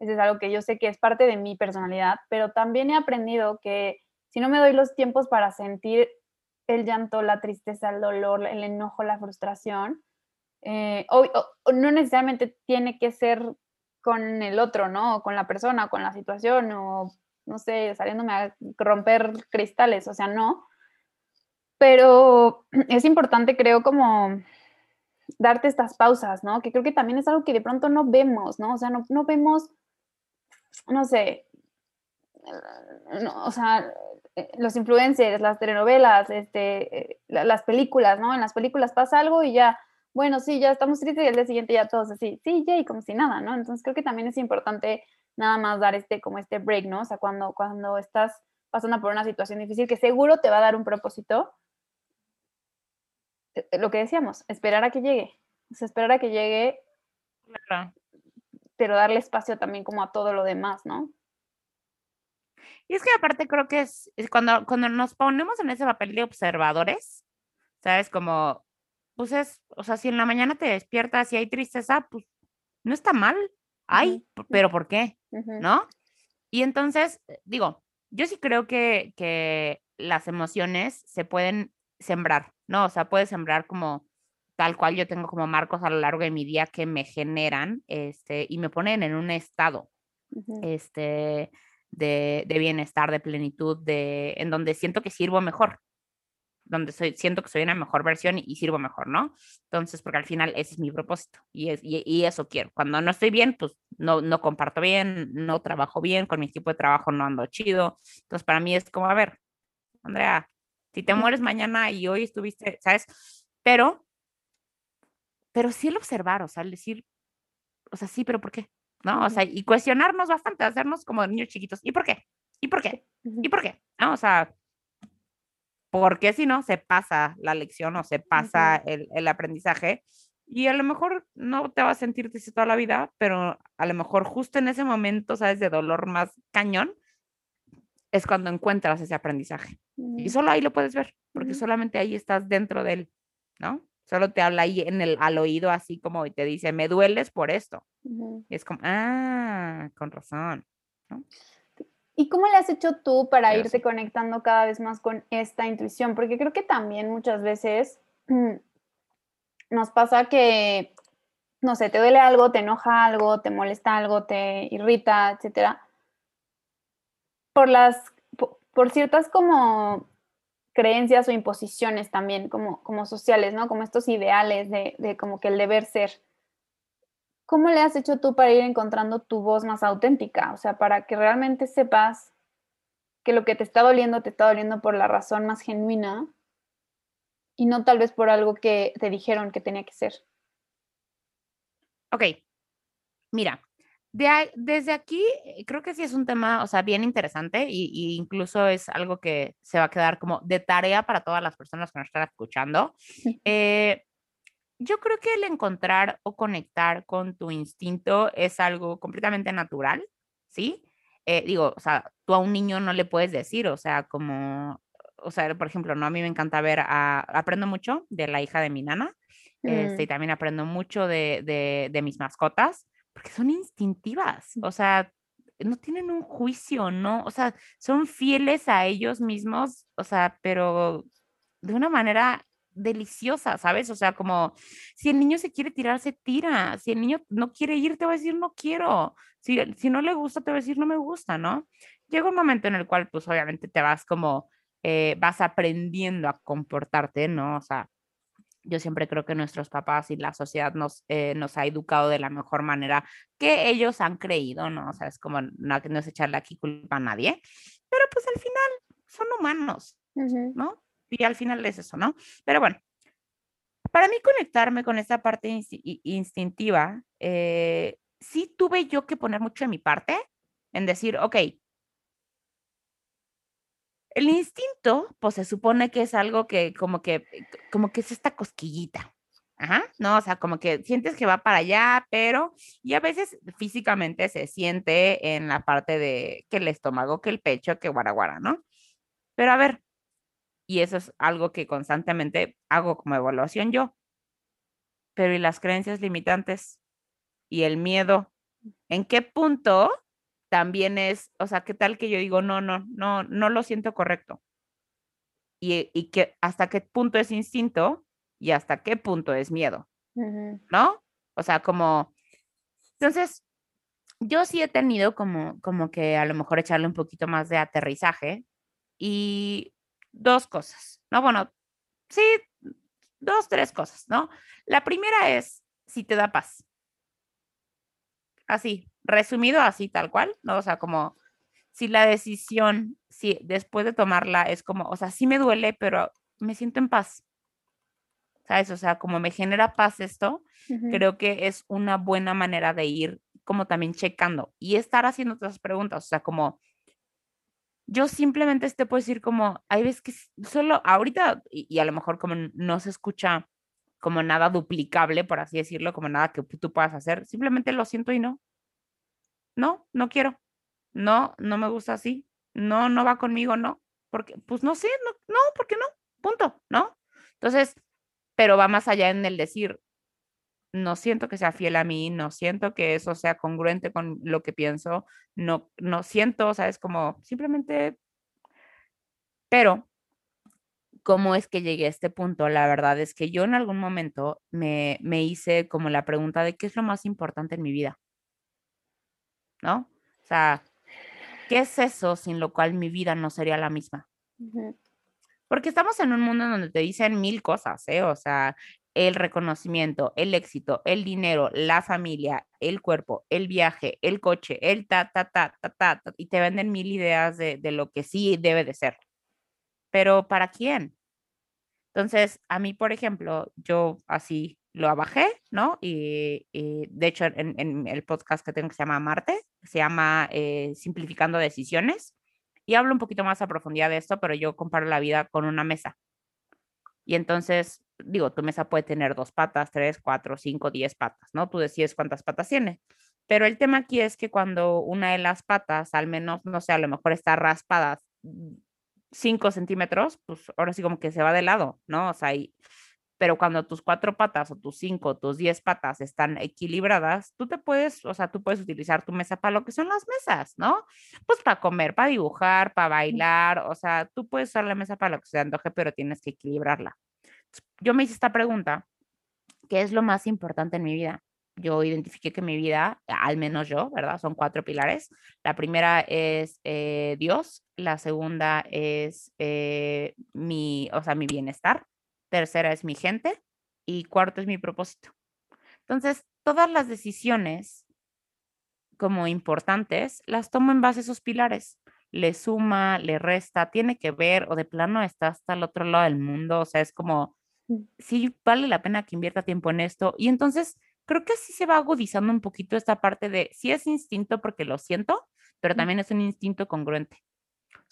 Eso es algo que yo sé que es parte de mi personalidad, pero también he aprendido que si no me doy los tiempos para sentir el llanto, la tristeza, el dolor, el enojo, la frustración. Eh, o, no necesariamente tiene que ser con el otro, ¿no? O con la persona, o con la situación, o no sé, saliéndome a romper cristales, o sea, no. Pero es importante, creo, como darte estas pausas, ¿no? Que creo que también es algo que de pronto no vemos, ¿no? O sea, no, no vemos, no sé, no, o sea, eh, los influencers, las telenovelas, este, eh, las películas, ¿no? En las películas pasa algo y ya, bueno, sí, ya estamos tristes y al día siguiente ya todos así, sí, ya, y como si nada, ¿no? Entonces creo que también es importante nada más dar este, como este break, ¿no? O sea, cuando, cuando estás pasando por una situación difícil que seguro te va a dar un propósito, lo que decíamos, esperar a que llegue, o sea, esperar a que llegue, pero darle espacio también como a todo lo demás, ¿no? Y es que aparte creo que es, cuando, cuando nos ponemos en ese papel de observadores, ¿sabes? Como, pues es, o sea, si en la mañana te despiertas y hay tristeza, pues no está mal. Hay, pero ¿por qué? ¿No? Y entonces, eh, digo, yo sí creo que, que las emociones se pueden sembrar, ¿no? O sea, puedes sembrar como tal cual yo tengo como marcos a lo largo de mi día que me generan, este, y me ponen en un estado, este, de, bienestar, de plenitud, de, en donde siento que sirvo mejor, donde soy, siento que soy una mejor versión y, sirvo mejor, ¿no? Entonces, porque al final ese es mi propósito y, es, y, eso quiero. Cuando no estoy bien, pues no, no comparto bien, no trabajo bien, con mi equipo de trabajo no ando chido. Entonces, para mí es como, a ver, Andrea, si te mueres mañana y hoy estuviste, ¿sabes? Pero, pero sí el observar, o sea, el decir, o sea, sí, pero ¿por qué? ¿no? O sea, y cuestionarnos bastante, hacernos como niños chiquitos. ¿Y por qué? ¿Y por qué? ¿Y por qué? ¿No? O sea, ¿por qué si no se pasa la lección o se pasa el, el, aprendizaje? Y a lo mejor no te vas a sentir triste toda la vida, pero a lo mejor justo en ese momento, ¿sabes? De dolor más cañón, es cuando encuentras ese aprendizay solo ahí lo puedes ver, porque solamente ahí estás dentro de él, ¿no? Solo te habla ahí en el, al oído así como y te dice, me dueles por esto. Y es como, ah, con razón. ¿Y cómo le has hecho tú para irte conectando cada vez más con esta intuición? Porque creo que también muchas veces nos pasa que, no sé, te duele algo, te enoja algo, te molesta algo, te irrita, etcétera. Por las, por ciertas como creencias o imposiciones también como, como sociales, ¿no? Como estos ideales de, de, como que el deber ser. ¿Cómo le has hecho tú para ir encontrando tu voz más auténtica? O sea, para que realmente sepas que lo que te está doliendo te está doliendo por la razón más genuina y no tal vez por algo que te dijeron que tenía que ser. Ok, mira, desde aquí, eh, creo que sí es un tema, o sea, bien interesante y, incluso es algo que se va a quedar como de tarea para todas las personas que nos están escuchando. Eh, yo creo que el encontrar o conectar con tu instinto es algo completamente natural, ¿sí? Eh, digo, o sea, tú a un niño no le puedes decir, o sea, como, o sea, por ejemplo, no, a mí me encanta ver, a, aprendo mucho de la hija de mi nana, este, y mm. también aprendo mucho de, de, de mis mascotas porque son instintivas, o sea, no tienen un juicio, ¿no? O sea, son fieles a ellos mismos, o sea, pero de una manera deliciosa, ¿sabes? O sea, como si el niño se quiere tirar, se tira. Si el niño no quiere ir, te va a decir no quiero. Si, si no le gusta, te va a decir no me gusta, ¿no? Llega un momento en el cual, pues obviamente te vas como, eh, vas aprendiendo a comportarte, ¿no? O sea, yo siempre creo que nuestros papás y la sociedad nos, eh, nos ha educado de la mejor manera que ellos han creído, ¿no? O sea, es como no, no es echarle aquí culpa a nadie, pero pues al final son humanos, ¿no? Y al final es eso, ¿no? Pero bueno, para mí conectarme con esa parte instintiva, eh, sí tuve yo que poner mucho de mi parte en decir, ok, El instinto, pues se supone que es algo que como que, como que es esta cosquillita. Ajá, no, o sea, como que sientes que va para allá, pero y a veces físicamente se siente en la parte de que el estómago, que el pecho, que guaraguara, ¿no? Pero a ver, y eso es algo que constantemente hago como evaluación yo. Pero ¿y las creencias limitantes? ¿Y el miedo? ¿En qué punto también es, o sea, qué tal que yo digo, no, no, no, no lo siento correcto? Y, y que hasta qué punto es instinto y hasta qué punto es miedo, ¿no? O sea, como, entonces, yo sí he tenido como, como que a lo mejor echarle un poquito más de aterrizaje y dos cosas, ¿no? Bueno, sí, dos, tres cosas, ¿no? La primera es si te da paz. Así, resumido así, tal cual, ¿no? O sea, como si la decisión, si después de tomarla es como, o sea, sí me duele, pero me siento en paz. ¿Sabes? O sea, como me genera paz esto, creo que es una buena manera de ir como también checando y estar haciendo otras preguntas, o sea, como yo simplemente te puedo decir como, hay veces que solo ahorita, y, a lo mejor como no se escucha como nada duplicable, por así decirlo, como nada que tú puedas hacer, simplemente lo siento y no. No, no quiero. No, no me gusta así. No, no va conmigo, no. Porque, pues no sé, no, no, ¿por qué no? Punto, ¿no? Entonces, pero va más allá en el decir, no siento que sea fiel a mí, no siento que eso sea congruente con lo que pienso, no, no siento, o sea, es como simplemente, pero ¿cómo es que llegué a este punto? La verdad es que yo en algún momento me, me hice como la pregunta de qué es lo más importante en mi vida, ¿no? O sea, ¿qué es eso sin lo cual mi vida no sería la misma? Porque estamos en un mundo donde te dicen mil cosas, ¿eh? O sea, el reconocimiento, el éxito, el dinero, la familia, el cuerpo, el viaje, el coche, el ta, ta, ta, ta, ta, y te venden mil ideas de, lo que sí debe de ser. Pero ¿para quién? Entonces, a mí, por ejemplo, yo así lo bajé, ¿no? Y, de hecho, en, el podcast que tengo que se llama Marte, se llama eh, Simplificando Decisiones, y hablo un poquito más a profundidad de esto, pero yo comparo la vida con una mesa. Y entonces, digo, tu mesa puede tener dos patas, tres, cuatro, cinco, diez patas, ¿no? Tú decides cuántas patas tiene. Pero el tema aquí es que cuando una de las patas, al menos, no sé, a lo mejor está raspada cinco centímetros, pues ahora sí como que se va de lado, ¿no? O sea, y, pero cuando tus cuatro patas o tus cinco, tus diez patas están equilibradas, tú te puedes, o sea, tú puedes utilizar tu mesa para lo que son las mesas, ¿no? Pues para comer, para dibujar, para bailar, o sea, tú puedes usar la mesa para lo que se antoje, pero tienes que equilibrarla. Yo me hice esta pregunta, ¿qué es lo más importante en mi vida? Yo identifiqué que mi vida, al menos yo, ¿verdad? Son cuatro pilares. La primera es eh, Dios, la segunda es eh, mi, o sea, mi bienestar, tercera es mi gente y cuarto es mi propósito. Entonces, todas las decisiones como importantes las tomo en base a esos pilares. Le suma, le resta, tiene que ver o de plano está hasta el otro lado del mundo. O sea, es como, mm. sí, vale la pena que invierta tiempo en esto. Y entonces, creo que así se va agudizando un poquito esta parte de, sí es instinto porque lo siento, pero también es un instinto congruente.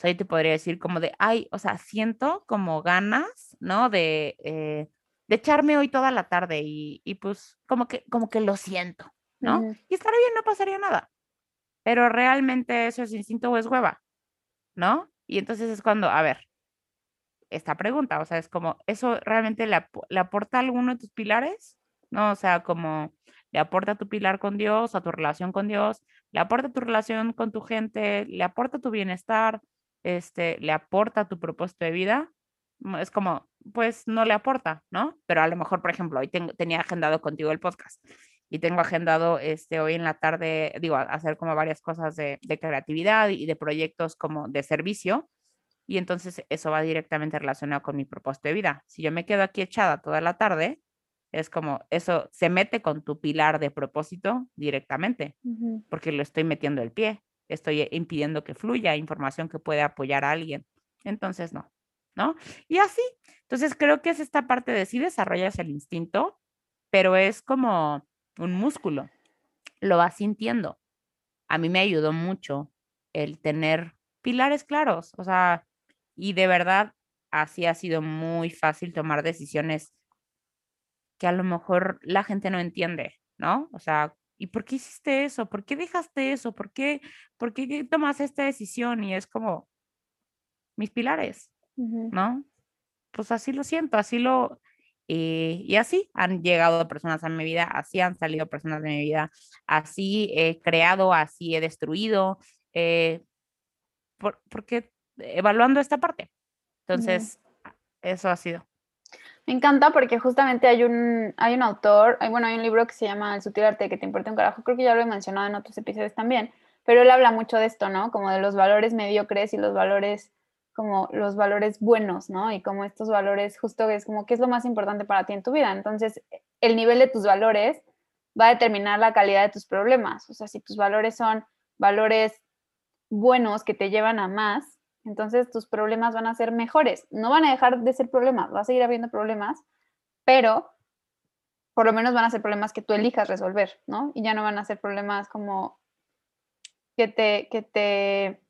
O sea, yo te podría decir como de, ay, o sea, siento como ganas, ¿no? De, eh, de echarme hoy toda la tarde y, y, pues como que, como que lo siento, ¿no? Y estaría bien, no pasaría nada. Pero realmente eso es instinto o es hueva, ¿no? Y entonces es cuando, a ver, esta pregunta, o sea, es como, ¿eso realmente le, le aporta alguno de tus pilares? ¿No? O sea, como le aporta tu pilar con Dios, a tu relación con Dios, le aporta tu relación con tu gente, le aporta tu bienestar, este, le aporta tu propósito de vida, mm, es como, pues no le aporta, ¿no? Pero a lo mejor, por ejemplo, hoy tenía agendado contigo el podcast y tengo agendado este, hoy en la tarde, digo, hacer como varias cosas de, de creatividad y de proyectos como de servicio. Y entonces eso va directamente relacionado con mi propósito de vida. Si yo me quedo aquí echada toda la tarde, es como eso se mete con tu pilar de propósito directamente, porque lo estoy metiendo el pie estoy impidiendo que fluya información que puede apoyar a alguien. Entonces, no, ¿no? Y así, entonces creo que es esta parte de sí desarrollas el instinto, pero es como un músculo, lo vas sintiendo. A mí me ayudó mucho el tener pilares claros, o sea, y de verdad así ha sido muy fácil tomar decisiones que a lo mejor la gente no entiende, ¿no? O sea, ¿y por qué hiciste eso? ¿Por qué dejaste eso? ¿Por qué, por qué tomas esta decisión? Y es como mis pilares, ¿no? Pues así lo siento, así lo... Eh, y así han llegado personas a mi vida, así han salido personas de mi vida, así he creado, así he destruido, eh, porque evaluando esta parte. Entonces, eso ha sido. Me encanta porque justamente hay un, hay un autor, hay, bueno, hay un libro que se llama El sutil arte que te importa un carajo, creo que ya lo he mencionado en otros episodios también, pero él habla mucho de esto, ¿no? Como de los valores mediocres y los valores como los valores buenos, ¿no? Y como estos valores justo es como qué es lo más importante para ti en tu vida. Entonces, el nivel de tus valores va a determinar la calidad de tus problemas. O sea, si tus valores son valores buenos que te llevan a más, entonces tus problemas van a ser mejores. No van a dejar de ser problemas, va a seguir habiendo problemas, pero por lo menos van a ser problemas que tú elijas resolver, ¿no? Y ya no van a ser problemas como que te, que te,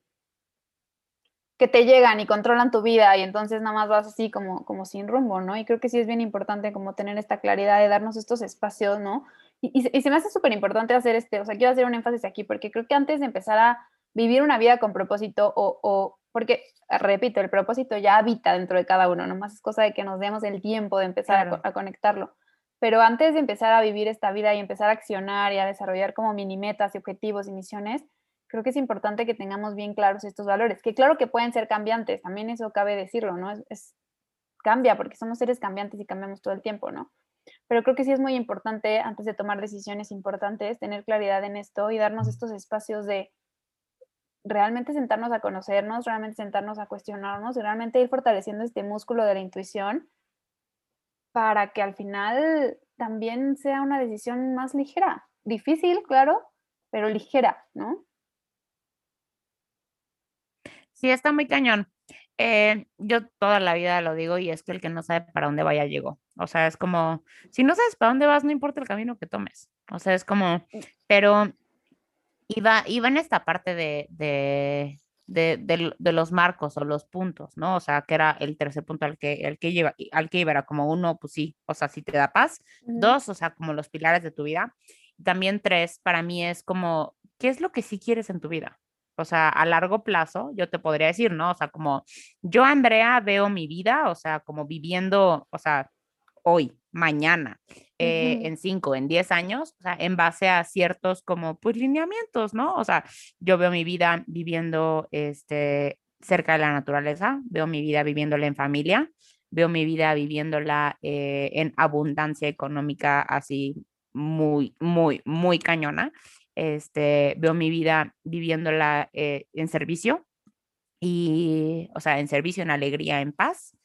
que te llegan y controlan tu vida y entonces nada más vas así como, como sin rumbo, ¿no? Y creo que sí es bien importante como tener esta claridad de darnos estos espacios, ¿no? Y, y se me hace súper importante hacer este, o sea, quiero hacer un énfasis aquí porque creo que antes de empezar a vivir una vida con propósito o, porque, repito, el propósito ya habita dentro de cada uno, nomás es cosa de que nos demos el tiempo de empezar a, conectarlo. Pero antes de empezar a vivir esta vida y empezar a accionar y a desarrollar como mini metas y objetivos y misiones, creo que es importante que tengamos bien claros estos valores, que claro que pueden ser cambiantes, también eso cabe decirlo, ¿no? Es, cambia porque somos seres cambiantes y cambiamos todo el tiempo, ¿no? Pero creo que sí es muy importante, antes de tomar decisiones importantes, tener claridad en esto y darnos estos espacios de, realmente sentarnos a conocernos, realmente sentarnos a cuestionarnos y realmente ir fortaleciendo este músculo de la intuición para que al final también sea una decisión más ligera. Difícil, claro, pero ligera, ¿no? Sí, está muy cañón. Eh, yo toda la vida lo digo y es que el que no sabe para dónde vaya llegó. O sea, es como, si no sabes para dónde vas, no importa el camino que tomes. O sea, es como, mm. pero iba, iba en esta parte de, de, de, los marcos o los puntos, ¿no? O sea, que era el tercer punto al que, el que, lleva, al que iba, era como uno, pues sí, o sea, sí te da paz. Dos, o sea, como los pilares de tu vida. También tres, para mí es como, ¿qué es lo que sí quieres en tu vida? O sea, a largo plazo, yo te podría decir, ¿no? O sea, como yo, Andrea, veo mi vida, o sea, como viviendo, o sea, hoy, mañana, eh, en cinco, en diez años, o sea, en base a ciertos como pues lineamientos, ¿no? O sea, yo veo mi vida viviendo este, cerca de la naturaleza, veo mi vida viviéndola en familia, veo mi vida viviéndola eh, en abundancia económica así muy, muy, muy cañona. Este, veo mi vida viviéndola eh, en servicio y, o sea, en servicio, en alegría, en paz.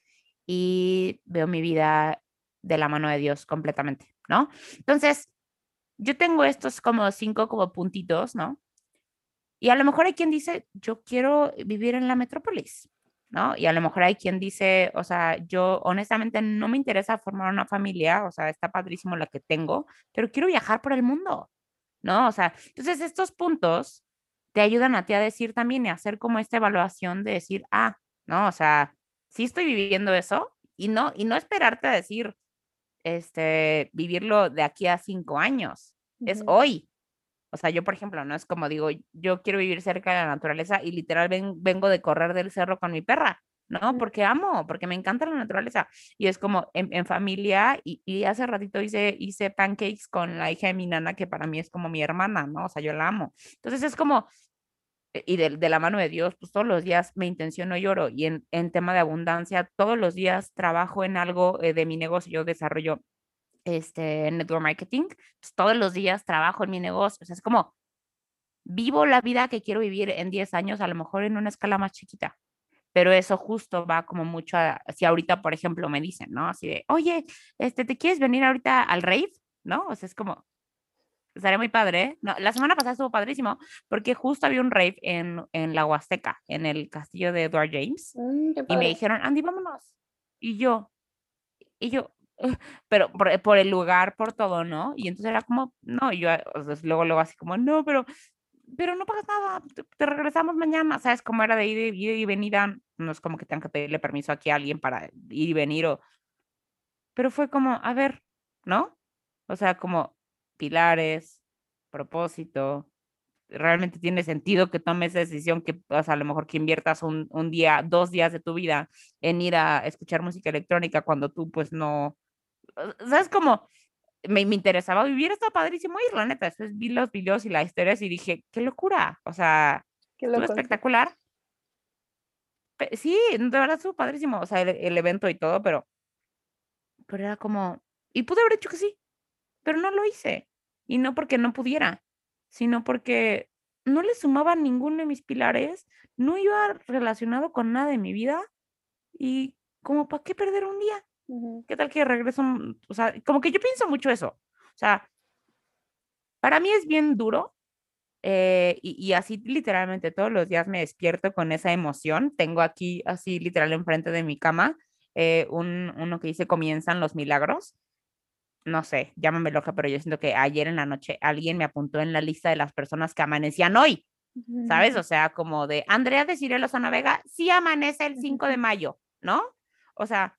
Y veo mi vida de la mano de Dios completamente, ¿no? Entonces, yo tengo estos como cinco como puntitos, ¿no? Y a lo mejor hay quien dice, yo quiero vivir en la metrópolis, ¿no? Y a lo mejor hay quien dice, o sea, yo honestamente no me interesa formar una familia, o sea, está padrísimo la que tengo, pero quiero viajar por el mundo, ¿no? O sea, entonces estos puntos te ayudan a ti a decir también y hacer como esta evaluación de decir, ah, ¿no? O sea, sí estoy viviendo eso y no, y no esperarte a decir, este, vivirlo de aquí a cinco años, es hoy. O sea, yo, por ejemplo, no es como digo, yo quiero vivir cerca de la naturaleza y literal vengo de correr del cerro con mi perra, ¿no? Porque amo, porque me encanta la naturaleza. Y es como en, familia, y, hace ratito hice, hice pancakes con la hija de mi nana, que para mí es como mi hermana, ¿no? O sea, yo la amo. Entonces es como, y de, la mano de Dios, pues todos los días me intenciono y oro. Y en, en tema de abundancia, todos los días trabajo en algo eh, de mi negocio, yo desarrollo este network marketing, pues todos los días trabajo en mi negocio. O sea, es como vivo la vida que quiero vivir en 10 años, a lo mejor en una escala más chiquita. Pero eso justo va como mucho a, si ahorita, por ejemplo, me dicen, ¿no? Así de, oye, este, ¿te quieres venir ahorita al rave? ¿No? O sea, es como, Estaría muy padre. ¿eh? No, la semana pasada estuvo padrísimo porque justo había un rave en, en la Huasteca, en el castillo de Edward James. Mm, y me dijeron, Andy, vámonos. Y yo, y yo, pero por, por, el lugar, por todo, ¿no? Y entonces era como, no, y yo luego, luego así como, no, pero, pero no pagas nada, te, regresamos mañana, ¿sabes? Como era de ir, ir y venida no es como que tengan que pedirle permiso aquí a alguien para ir y venir o... Pero fue como, a ver, ¿no? O sea, como pilares, propósito, realmente tiene sentido que tomes esa decisión que, o sea, a lo mejor que inviertas un, un, día, dos días de tu vida en ir a escuchar música electrónica cuando tú pues no, ¿sabes? Como me, me interesaba vivir, estaba padrísimo ir, la neta, después vi los videos y las historias y dije, qué locura, o sea, qué espectacular. Sí, de verdad estuvo padrísimo, o sea, el, el evento y todo, pero, pero era como, y pude haber hecho que sí, pero no lo hice. Y no porque no pudiera, sino porque no le sumaba ninguno de mis pilares, no iba relacionado con nada de mi vida y como para qué perder un día. ¿Qué tal que regreso? O sea, como que yo pienso mucho eso. O sea, para mí es bien duro eh, y, así literalmente todos los días me despierto con esa emoción. Tengo aquí así literal enfrente de mi cama eh, un, uno que dice comienzan los milagros no sé, llámame loca, pero yo siento que ayer en la noche alguien me apuntó en la lista de las personas que amanecían hoy, ¿sabes? O sea, como de Andrea de Cirelo Vega, sí amanece el 5 de mayo, ¿no? O sea,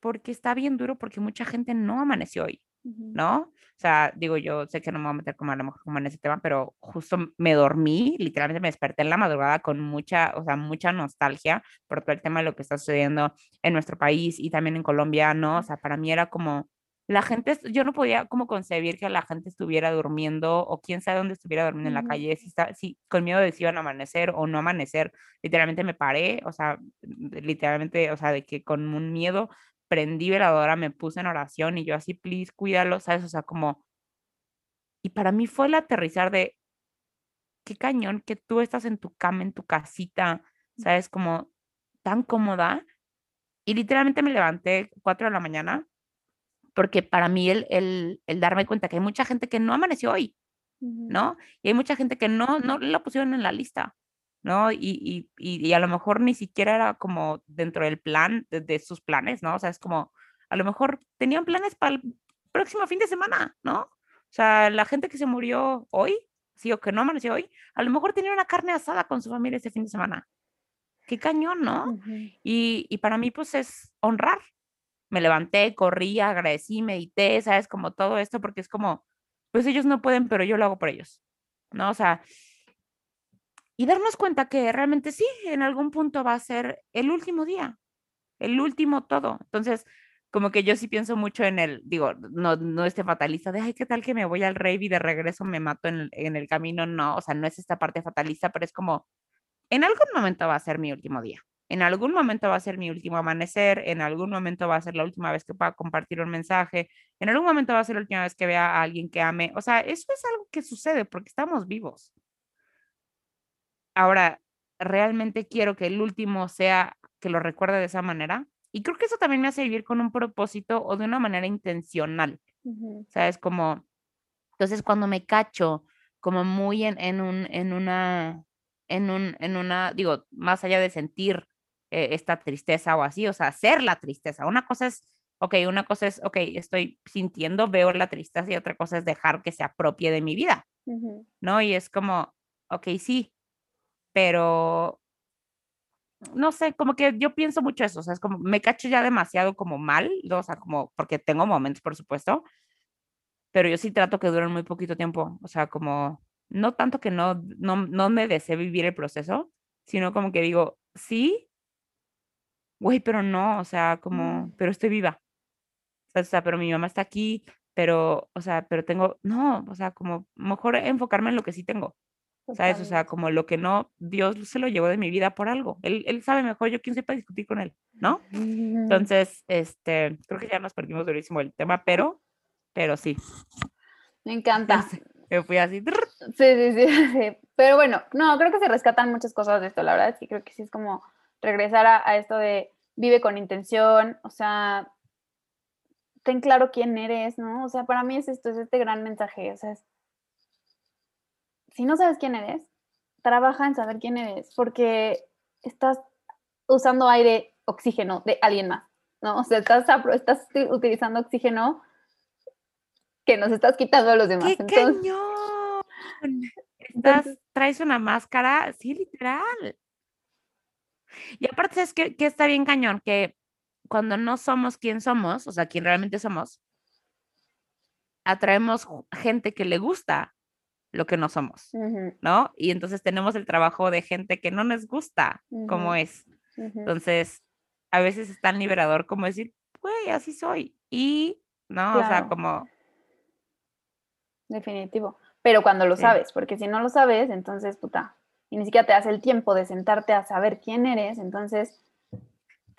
porque está bien duro porque mucha gente no amaneció hoy, ¿no? O sea, digo, yo sé que no me voy a meter como a lo mejor como en ese tema, pero justo me dormí, literalmente me desperté en la madrugada con mucha, o sea, mucha nostalgia por todo el tema de lo que está sucediendo en nuestro país y también en Colombia, ¿no? O sea, para mí era como, la gente, yo no podía como concebir que la gente estuviera durmiendo o quién sabe dónde estuviera durmiendo en la calle, si, está, si con miedo de si iban a amanecer o no amanecer, literalmente me paré, o sea, literalmente, o sea, de que con un miedo prendí veladora, me puse en oración y yo así, please, cuídalo, ¿sabes? O sea, como... Y para mí fue el aterrizar de, qué cañón que tú estás en tu cama, en tu casita, ¿sabes? Como tan cómoda. Y literalmente me levanté cuatro de la mañana porque para mí el, el, el, darme cuenta que hay mucha gente que no amaneció hoy, ¿no? Y hay mucha gente que no, no lo pusieron en la lista, ¿no? Y, y, y, a lo mejor ni siquiera era como dentro del plan, de, sus planes, ¿no? O sea, es como, a lo mejor tenían planes para el próximo fin de semana, ¿no? O sea, la gente que se murió hoy, sí, o que no amaneció hoy, a lo mejor tenía una carne asada con su familia ese fin de semana. Qué cañón, ¿no? y, y para mí, pues es honrar, me levanté, corrí, agradecí, medité, ¿sabes? Como todo esto, porque es como, pues ellos no pueden, pero yo lo hago por ellos, ¿no? O sea, y darnos cuenta que realmente sí, en algún punto va a ser el último día, el último todo. Entonces, como que yo sí pienso mucho en el, digo, no, no este fatalista de, ay, ¿qué tal que me voy al rave y de regreso me mato en en el camino? No, o sea, no es esta parte fatalista, pero es como, en algún momento va a ser mi último día. En algún momento va a ser mi último amanecer, en algún momento va a ser la última vez que pueda compartir un mensaje, en algún momento va a ser la última vez que vea a alguien que ame. O sea, eso es algo que sucede porque estamos vivos. Ahora, realmente quiero que el último sea que lo recuerde de esa manera. Y creo que eso también me hace vivir con un propósito o de una manera intencional. ¿Sabes? Como, entonces cuando me cacho como muy en, en, un, en una, en, un, en una, digo, más allá de sentir eh, esta tristeza o así, o sea, hacer la tristeza. Una cosa es, ok, una cosa es, ok, estoy sintiendo, veo la tristeza y otra cosa es dejar que se apropie de mi vida, ¿no? Y es como, ok, sí, pero no sé, como que yo pienso mucho eso, o sea, es como, me cacho ya demasiado como mal, o sea, como, porque tengo momentos, por supuesto, pero yo sí trato que duren muy poquito tiempo, o sea, como, no tanto que no, no, no me desee vivir el proceso, sino como que digo, sí, güey, pero no, o sea, como, pero estoy viva. O sea, pero mi mamá está aquí, pero, o sea, pero tengo, no, o sea, como mejor enfocarme en lo que sí tengo. ¿Sabes? O sea, como lo que no, Dios se lo llevó de mi vida por algo. Él, él sabe mejor, yo quién sepa discutir con él, ¿no? Entonces, este, creo que ya nos perdimos durísimo el tema, pero, pero sí. Me encanta. Me fui así. Sí, sí, sí, Pero bueno, no, creo que se rescatan muchas cosas de esto, la verdad, sí, creo que sí es como regresar a esto de vive con intención, o sea, ten claro quién eres, ¿no? O sea, para mí es esto, es este gran mensaje, o sea, si no sabes quién eres, trabaja en saber quién eres, porque estás usando aire, oxígeno de alguien más, ¿no? O sea, estás, estás utilizando oxígeno que nos estás quitando a los demás. ¡Qué cañón! Estás, traes una máscara, sí, literal. Y aparte es que, que está bien cañón, que cuando no somos quien somos, o sea, quien realmente somos, atraemos gente que le gusta lo que no somos, ¿no? Y entonces tenemos el trabajo de gente que no nos gusta como es. Entonces, a veces es tan liberador como decir, güey, así soy. Y, ¿no? O sea, como... Definitivo. Pero cuando lo sabes, porque si no lo sabes, entonces, puta, y ni siquiera te das el tiempo de sentarte a saber quién eres, entonces,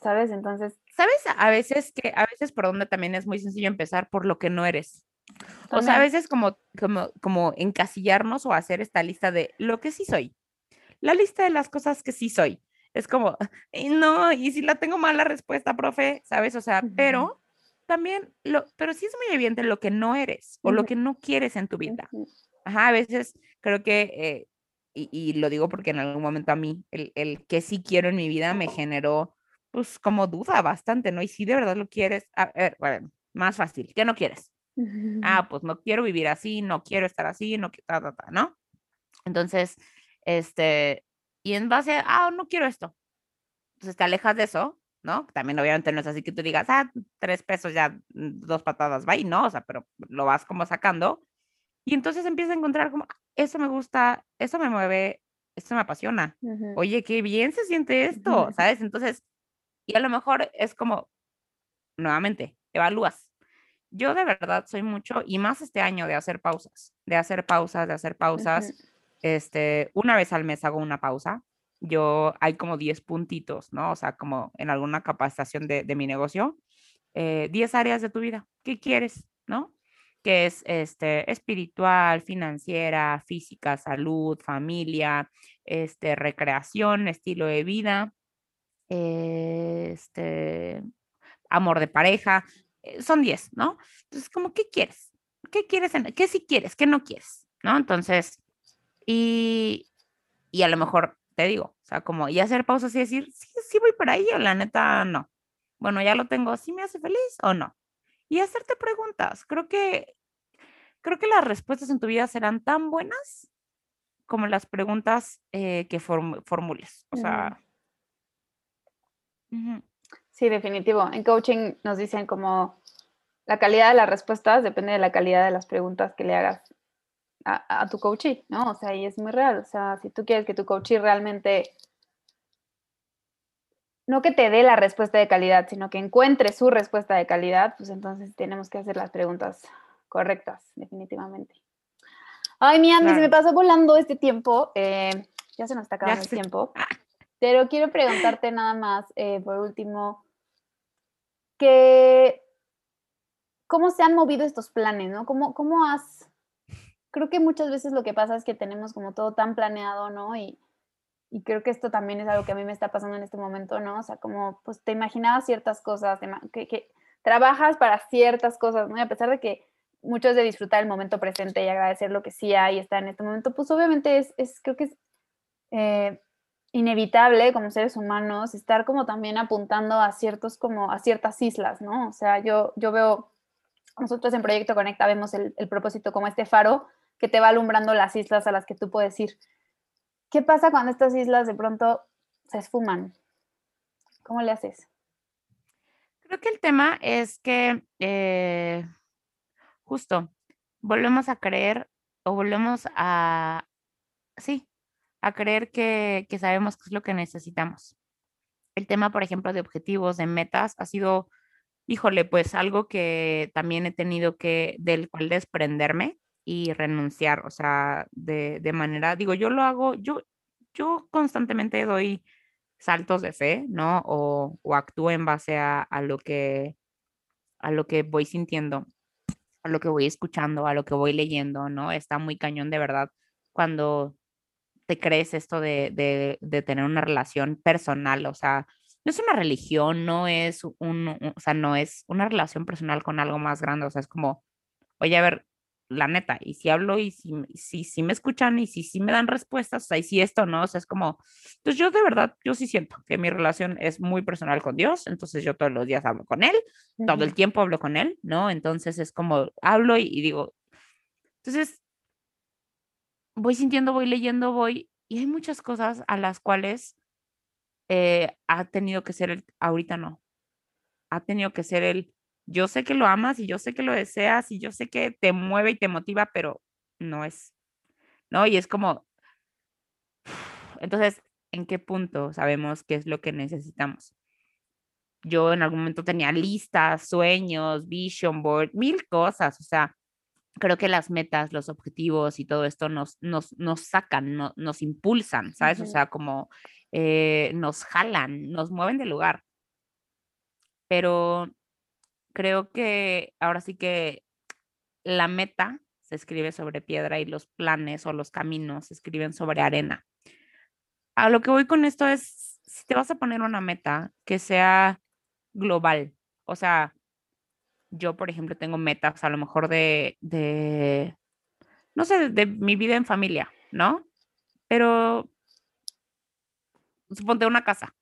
¿sabes? Entonces... ¿Sabes? A veces que, a veces por donde también es muy sencillo empezar por lo que no eres. O sea, a veces como, como, como encasillarnos o hacer esta lista de lo que sí soy. La lista de las cosas que sí soy. Es como, no, y si la tengo mal la respuesta, profe, ¿sabes? O sea, pero también, lo, pero sí es muy evidente lo que no eres o lo que no quieres en tu vida. Ajá, a veces creo que, eh, y, y, lo digo porque en algún momento a mí, el, el, que sí quiero en mi vida me generó, pues, como duda bastante, ¿no? Y si de verdad lo quieres, a ver, bueno, más fácil, ¿qué no quieres? Ah, pues no quiero vivir así, no quiero estar así, no quiero, ta, ta, ta, ¿no? Entonces, este, y en base a, ah, no quiero esto. Entonces te alejas de eso, ¿no? También obviamente no es así que tú digas, ah, tres pesos ya, mm, dos patadas, va y no, o sea, pero lo vas como sacando. Y entonces empiezas a encontrar como, eso me gusta, eso me mueve, esto me apasiona. Oye, qué bien se siente esto, ¿sabes? Entonces, y a lo mejor es como, nuevamente, evalúas yo de verdad soy mucho, y más este año, de hacer pausas, de hacer pausas, de hacer pausas. Este, una vez al mes hago una pausa. Yo hay como 10 puntitos, ¿no? O sea, como en alguna capacitación de, de mi negocio, eh, 10 áreas de tu vida. ¿Qué quieres, no? Que es este, espiritual, financiera, física, salud, familia, este, recreación, estilo de vida, este, amor de pareja. Eh, son 10, ¿no? Entonces, como, ¿qué quieres? ¿Qué quieres? ¿Qué sí quieres? ¿Qué no quieres? ¿No? Entonces, y, y a lo mejor te digo, o sea, como, y hacer pausas y decir, sí, sí voy por ahí, o la neta, no. Bueno, ya lo tengo, ¿sí me hace feliz o no? Y hacerte preguntas. Creo que, creo que las respuestas en tu vida serán tan buenas como las preguntas eh, que formules. O sea. Sí, definitivo. En coaching nos dicen como la calidad de las respuestas depende de la calidad de las preguntas que le hagas a, tu coachee, ¿no? O sea, y es muy real. O sea, si tú quieres que tu coachee realmente no que te dé la respuesta de calidad, sino que encuentre su respuesta de calidad, pues entonces tenemos que hacer las preguntas correctas, definitivamente. Ay, mi Andy, se me pasó volando este tiempo. Eh, ya se nos está acabando el tiempo. Pero quiero preguntarte nada más, eh, por último, que cómo se han movido estos planes, ¿no? ¿Cómo, ¿Cómo has...? Creo que muchas veces lo que pasa es que tenemos como todo tan planeado, ¿no? Y, y creo que esto también es algo que a mí me está pasando en este momento, ¿no? O sea, como pues te imaginabas ciertas cosas, que, que trabajas para ciertas cosas, ¿no? Y a pesar de que muchos de disfrutar el momento presente y agradecer lo que sí hay y estar en este momento, pues obviamente es, es creo que es eh, inevitable como seres humanos estar como también apuntando a ciertos como a ciertas islas, ¿no? O sea, yo, yo veo, nosotros en Proyecto Conecta vemos el, propósito como este faro que te va alumbrando las islas a las que tú puedes ir. ¿Qué pasa cuando estas islas de pronto se esfuman? ¿Cómo le haces? Creo que el tema es que eh, justo volvemos a creer o volvemos a, sí, a creer que, sabemos qué es lo que necesitamos. El tema, por ejemplo, de objetivos, de metas, ha sido, híjole, pues algo que también he tenido que, del cual desprenderme y renunciar, o sea, de, manera, digo, yo lo hago, yo, yo constantemente doy saltos de fe, ¿no? O, o actúo en base a, a, lo que, a lo que voy sintiendo, a lo que voy escuchando, a lo que voy leyendo, ¿no? Está muy cañón de verdad cuando te crees esto de, tener una relación personal, o sea, no es una religión, no es un, o sea, no es una relación personal con algo más grande, o sea, es como, oye, a ver, la neta, y si hablo y si, si, si me escuchan y si, si me dan respuestas, o sea, y si esto, ¿no? O sea, es como, entonces yo de verdad, yo sí siento que mi relación es muy personal con Dios, entonces yo todos los días hablo con Él, todo el tiempo hablo con Él, ¿no? Entonces es como, hablo y digo, entonces voy sintiendo, voy leyendo, voy, y hay muchas cosas a las cuales eh, ha tenido que ser el, ahorita no, ha tenido que ser el, yo sé que lo amas y yo sé que lo deseas y yo sé que te mueve y te motiva, pero no es, ¿no? Y es como, entonces, ¿en qué punto sabemos qué es lo que necesitamos? Yo en algún momento tenía listas, sueños, vision board, mil cosas, o sea, creo que las metas, los objetivos y todo esto nos, nos, nos sacan, nos impulsan, ¿sabes? O sea, como eh, nos jalan, nos mueven de lugar. Pero creo que ahora sí que la meta se escribe sobre piedra y los planes o los caminos se escriben sobre arena. A lo que voy con esto es, si te vas a poner una meta que sea global, o sea, yo, por ejemplo, tengo metas a lo mejor de, de no sé, de, mi vida en familia, ¿no? Pero suponte una casa.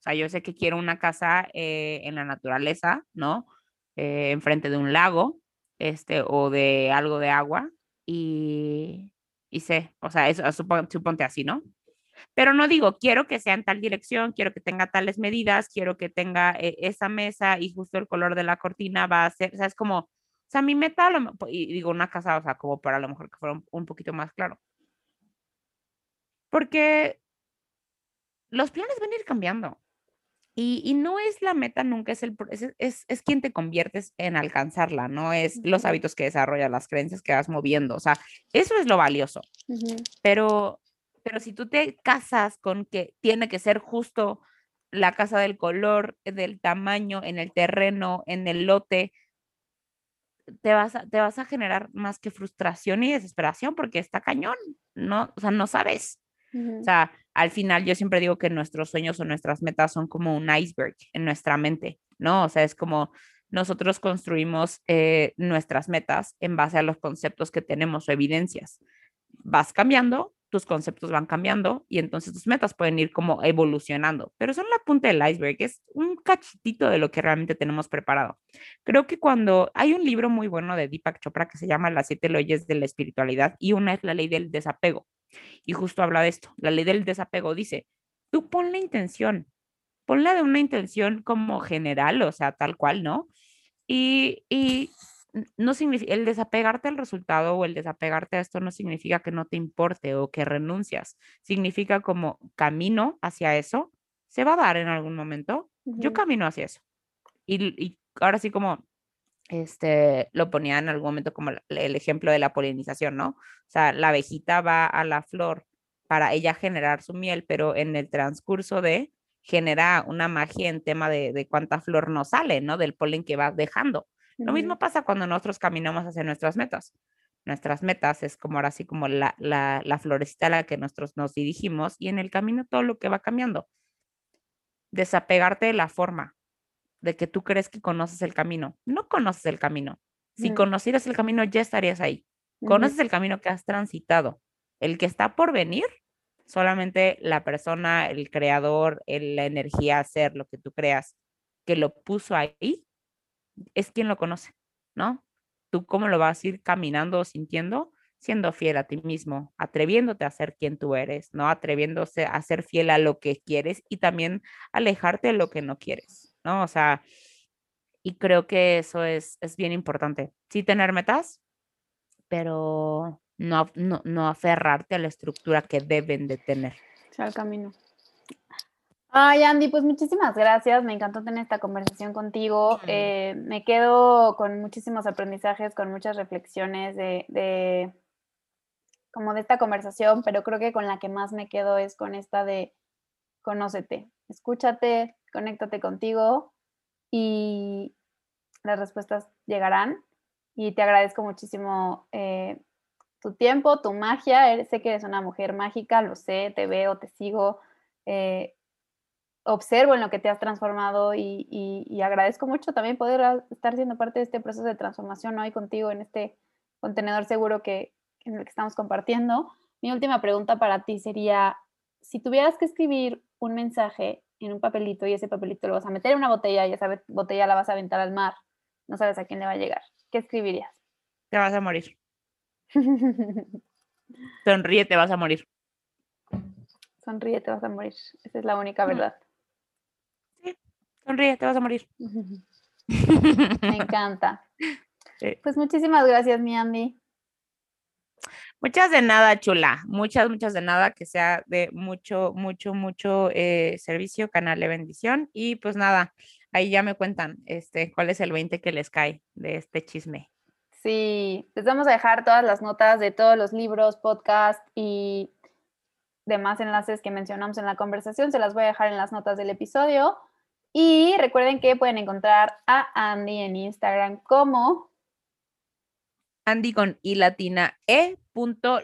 O sea, yo sé que quiero una casa eh, en la naturaleza, ¿no? Eh, enfrente de un lago, este, o de algo de agua, y, y sé, o sea, eso, suponte así, ¿no? Pero no digo, quiero que sea en tal dirección, quiero que tenga tales medidas, quiero que tenga eh, esa mesa y justo el color de la cortina va a ser, o sea, es como, o sea, mi meta, y digo una casa, o sea, como para a lo mejor que fuera un, poquito más claro. Porque los planes van a ir cambiando. Y, no es la meta nunca, es, el, es, es, quien te conviertes en alcanzarla, no es los hábitos que desarrollas, las creencias que vas moviendo, o sea, eso es lo valioso. Pero pero si tú te casas con que tiene que ser justo la casa del color, del tamaño, en el terreno, en el lote, te vas a, te vas a generar más que frustración y desesperación porque está cañón, ¿no? O sea, no sabes. O sea, al final yo siempre digo que nuestros sueños o nuestras metas son como un iceberg en nuestra mente, ¿no? O sea, es como nosotros construimos eh, nuestras metas en base a los conceptos que tenemos o evidencias. Vas cambiando, tus conceptos van cambiando y entonces tus metas pueden ir como evolucionando, pero son la punta del iceberg, es un cachitito de lo que realmente tenemos preparado. Creo que cuando hay un libro muy bueno de Deepak Chopra que se llama Las siete leyes de la espiritualidad y una es la ley del desapego y justo habla de esto, la ley del desapego dice, tú pon la intención, ponla de una intención como general, o sea, tal cual, ¿no? Y, y no significa, el desapegarte al resultado o el desapegarte a esto no significa que no te importe o que renuncias, significa como camino hacia eso, se va a dar en algún momento, yo camino hacia eso. Y, ahora sí como este, lo ponía en algún momento como el ejemplo de la polinización, ¿no? O sea, la abejita va a la flor para ella generar su miel, pero en el transcurso de genera una magia en tema de, de cuánta flor nos sale, ¿no? Del polen que va dejando. Lo mismo pasa cuando nosotros caminamos hacia nuestras metas. Nuestras metas es como ahora sí como la, la, la florecita a la que nosotros nos dirigimos y en el camino todo lo que va cambiando. Desapegarte de la forma de que tú crees que conoces el camino. No conoces el camino. Si conocieras el camino ya estarías ahí. Conoces el camino que has transitado. El que está por venir, solamente la persona, el creador, la energía, hacer lo que tú creas, que lo puso ahí, es quien lo conoce, ¿no? Tú cómo lo vas a ir caminando o sintiendo, siendo fiel a ti mismo, atreviéndote a ser quien tú eres, ¿no? Atreviéndose a ser fiel a lo que quieres y también alejarte de lo que no quieres, ¿no? O sea, y creo que eso es, es bien importante. Sí tener metas, pero no, no, no aferrarte a la estructura que deben de tener. sea, al camino. Ay, Andy, pues muchísimas gracias. Me encantó tener esta conversación contigo. Eh, me quedo con muchísimos aprendizajes, con muchas reflexiones de, como de esta conversación, pero creo que con la que más me quedo es con esta de conócete, escúchate, conéctate contigo y las respuestas llegarán. Y te agradezco muchísimo eh, tu tiempo, tu magia. Sé que eres una mujer mágica, lo sé, te veo, te sigo. Eh, observo en lo que te has transformado y, agradezco mucho también poder estar siendo parte de este proceso de transformación hoy contigo en este contenedor seguro que, en el que estamos compartiendo. Mi última pregunta para ti sería, si tuvieras que escribir un mensaje en un papelito y ese papelito lo vas a meter en una botella y esa botella la vas a aventar al mar, no sabes a quién le va a llegar, ¿qué escribirías? Te vas a morir. Sonríe, te vas a morir. Sonríe, te vas a morir. Esa es la única Mm. verdad. Sí, sonríe, te vas a morir. Me encanta. Sí. Pues muchísimas gracias, mi Andy. Muchas de nada, chula. Muchas, muchas de nada. Que sea de mucho, mucho, mucho eh, servicio, canal de bendición. Y pues nada, ahí ya me cuentan este, cuál es el 20 que les cae de este chisme. Sí, les vamos a dejar todas las notas de todos los libros, podcast y demás enlaces que mencionamos en la conversación. Se las voy a dejar en las notas del episodio. Y recuerden que pueden encontrar a Andy en Instagram como Andy con I latina E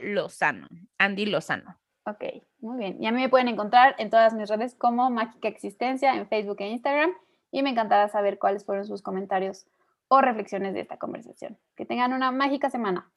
Lozano. Andy Lozano. Ok, muy bien. Y a mí me pueden encontrar en todas mis redes como Mágica Existencia, en Facebook e Instagram. Y me encantará saber cuáles fueron sus comentarios o reflexiones de esta conversación. Que tengan una mágica semana.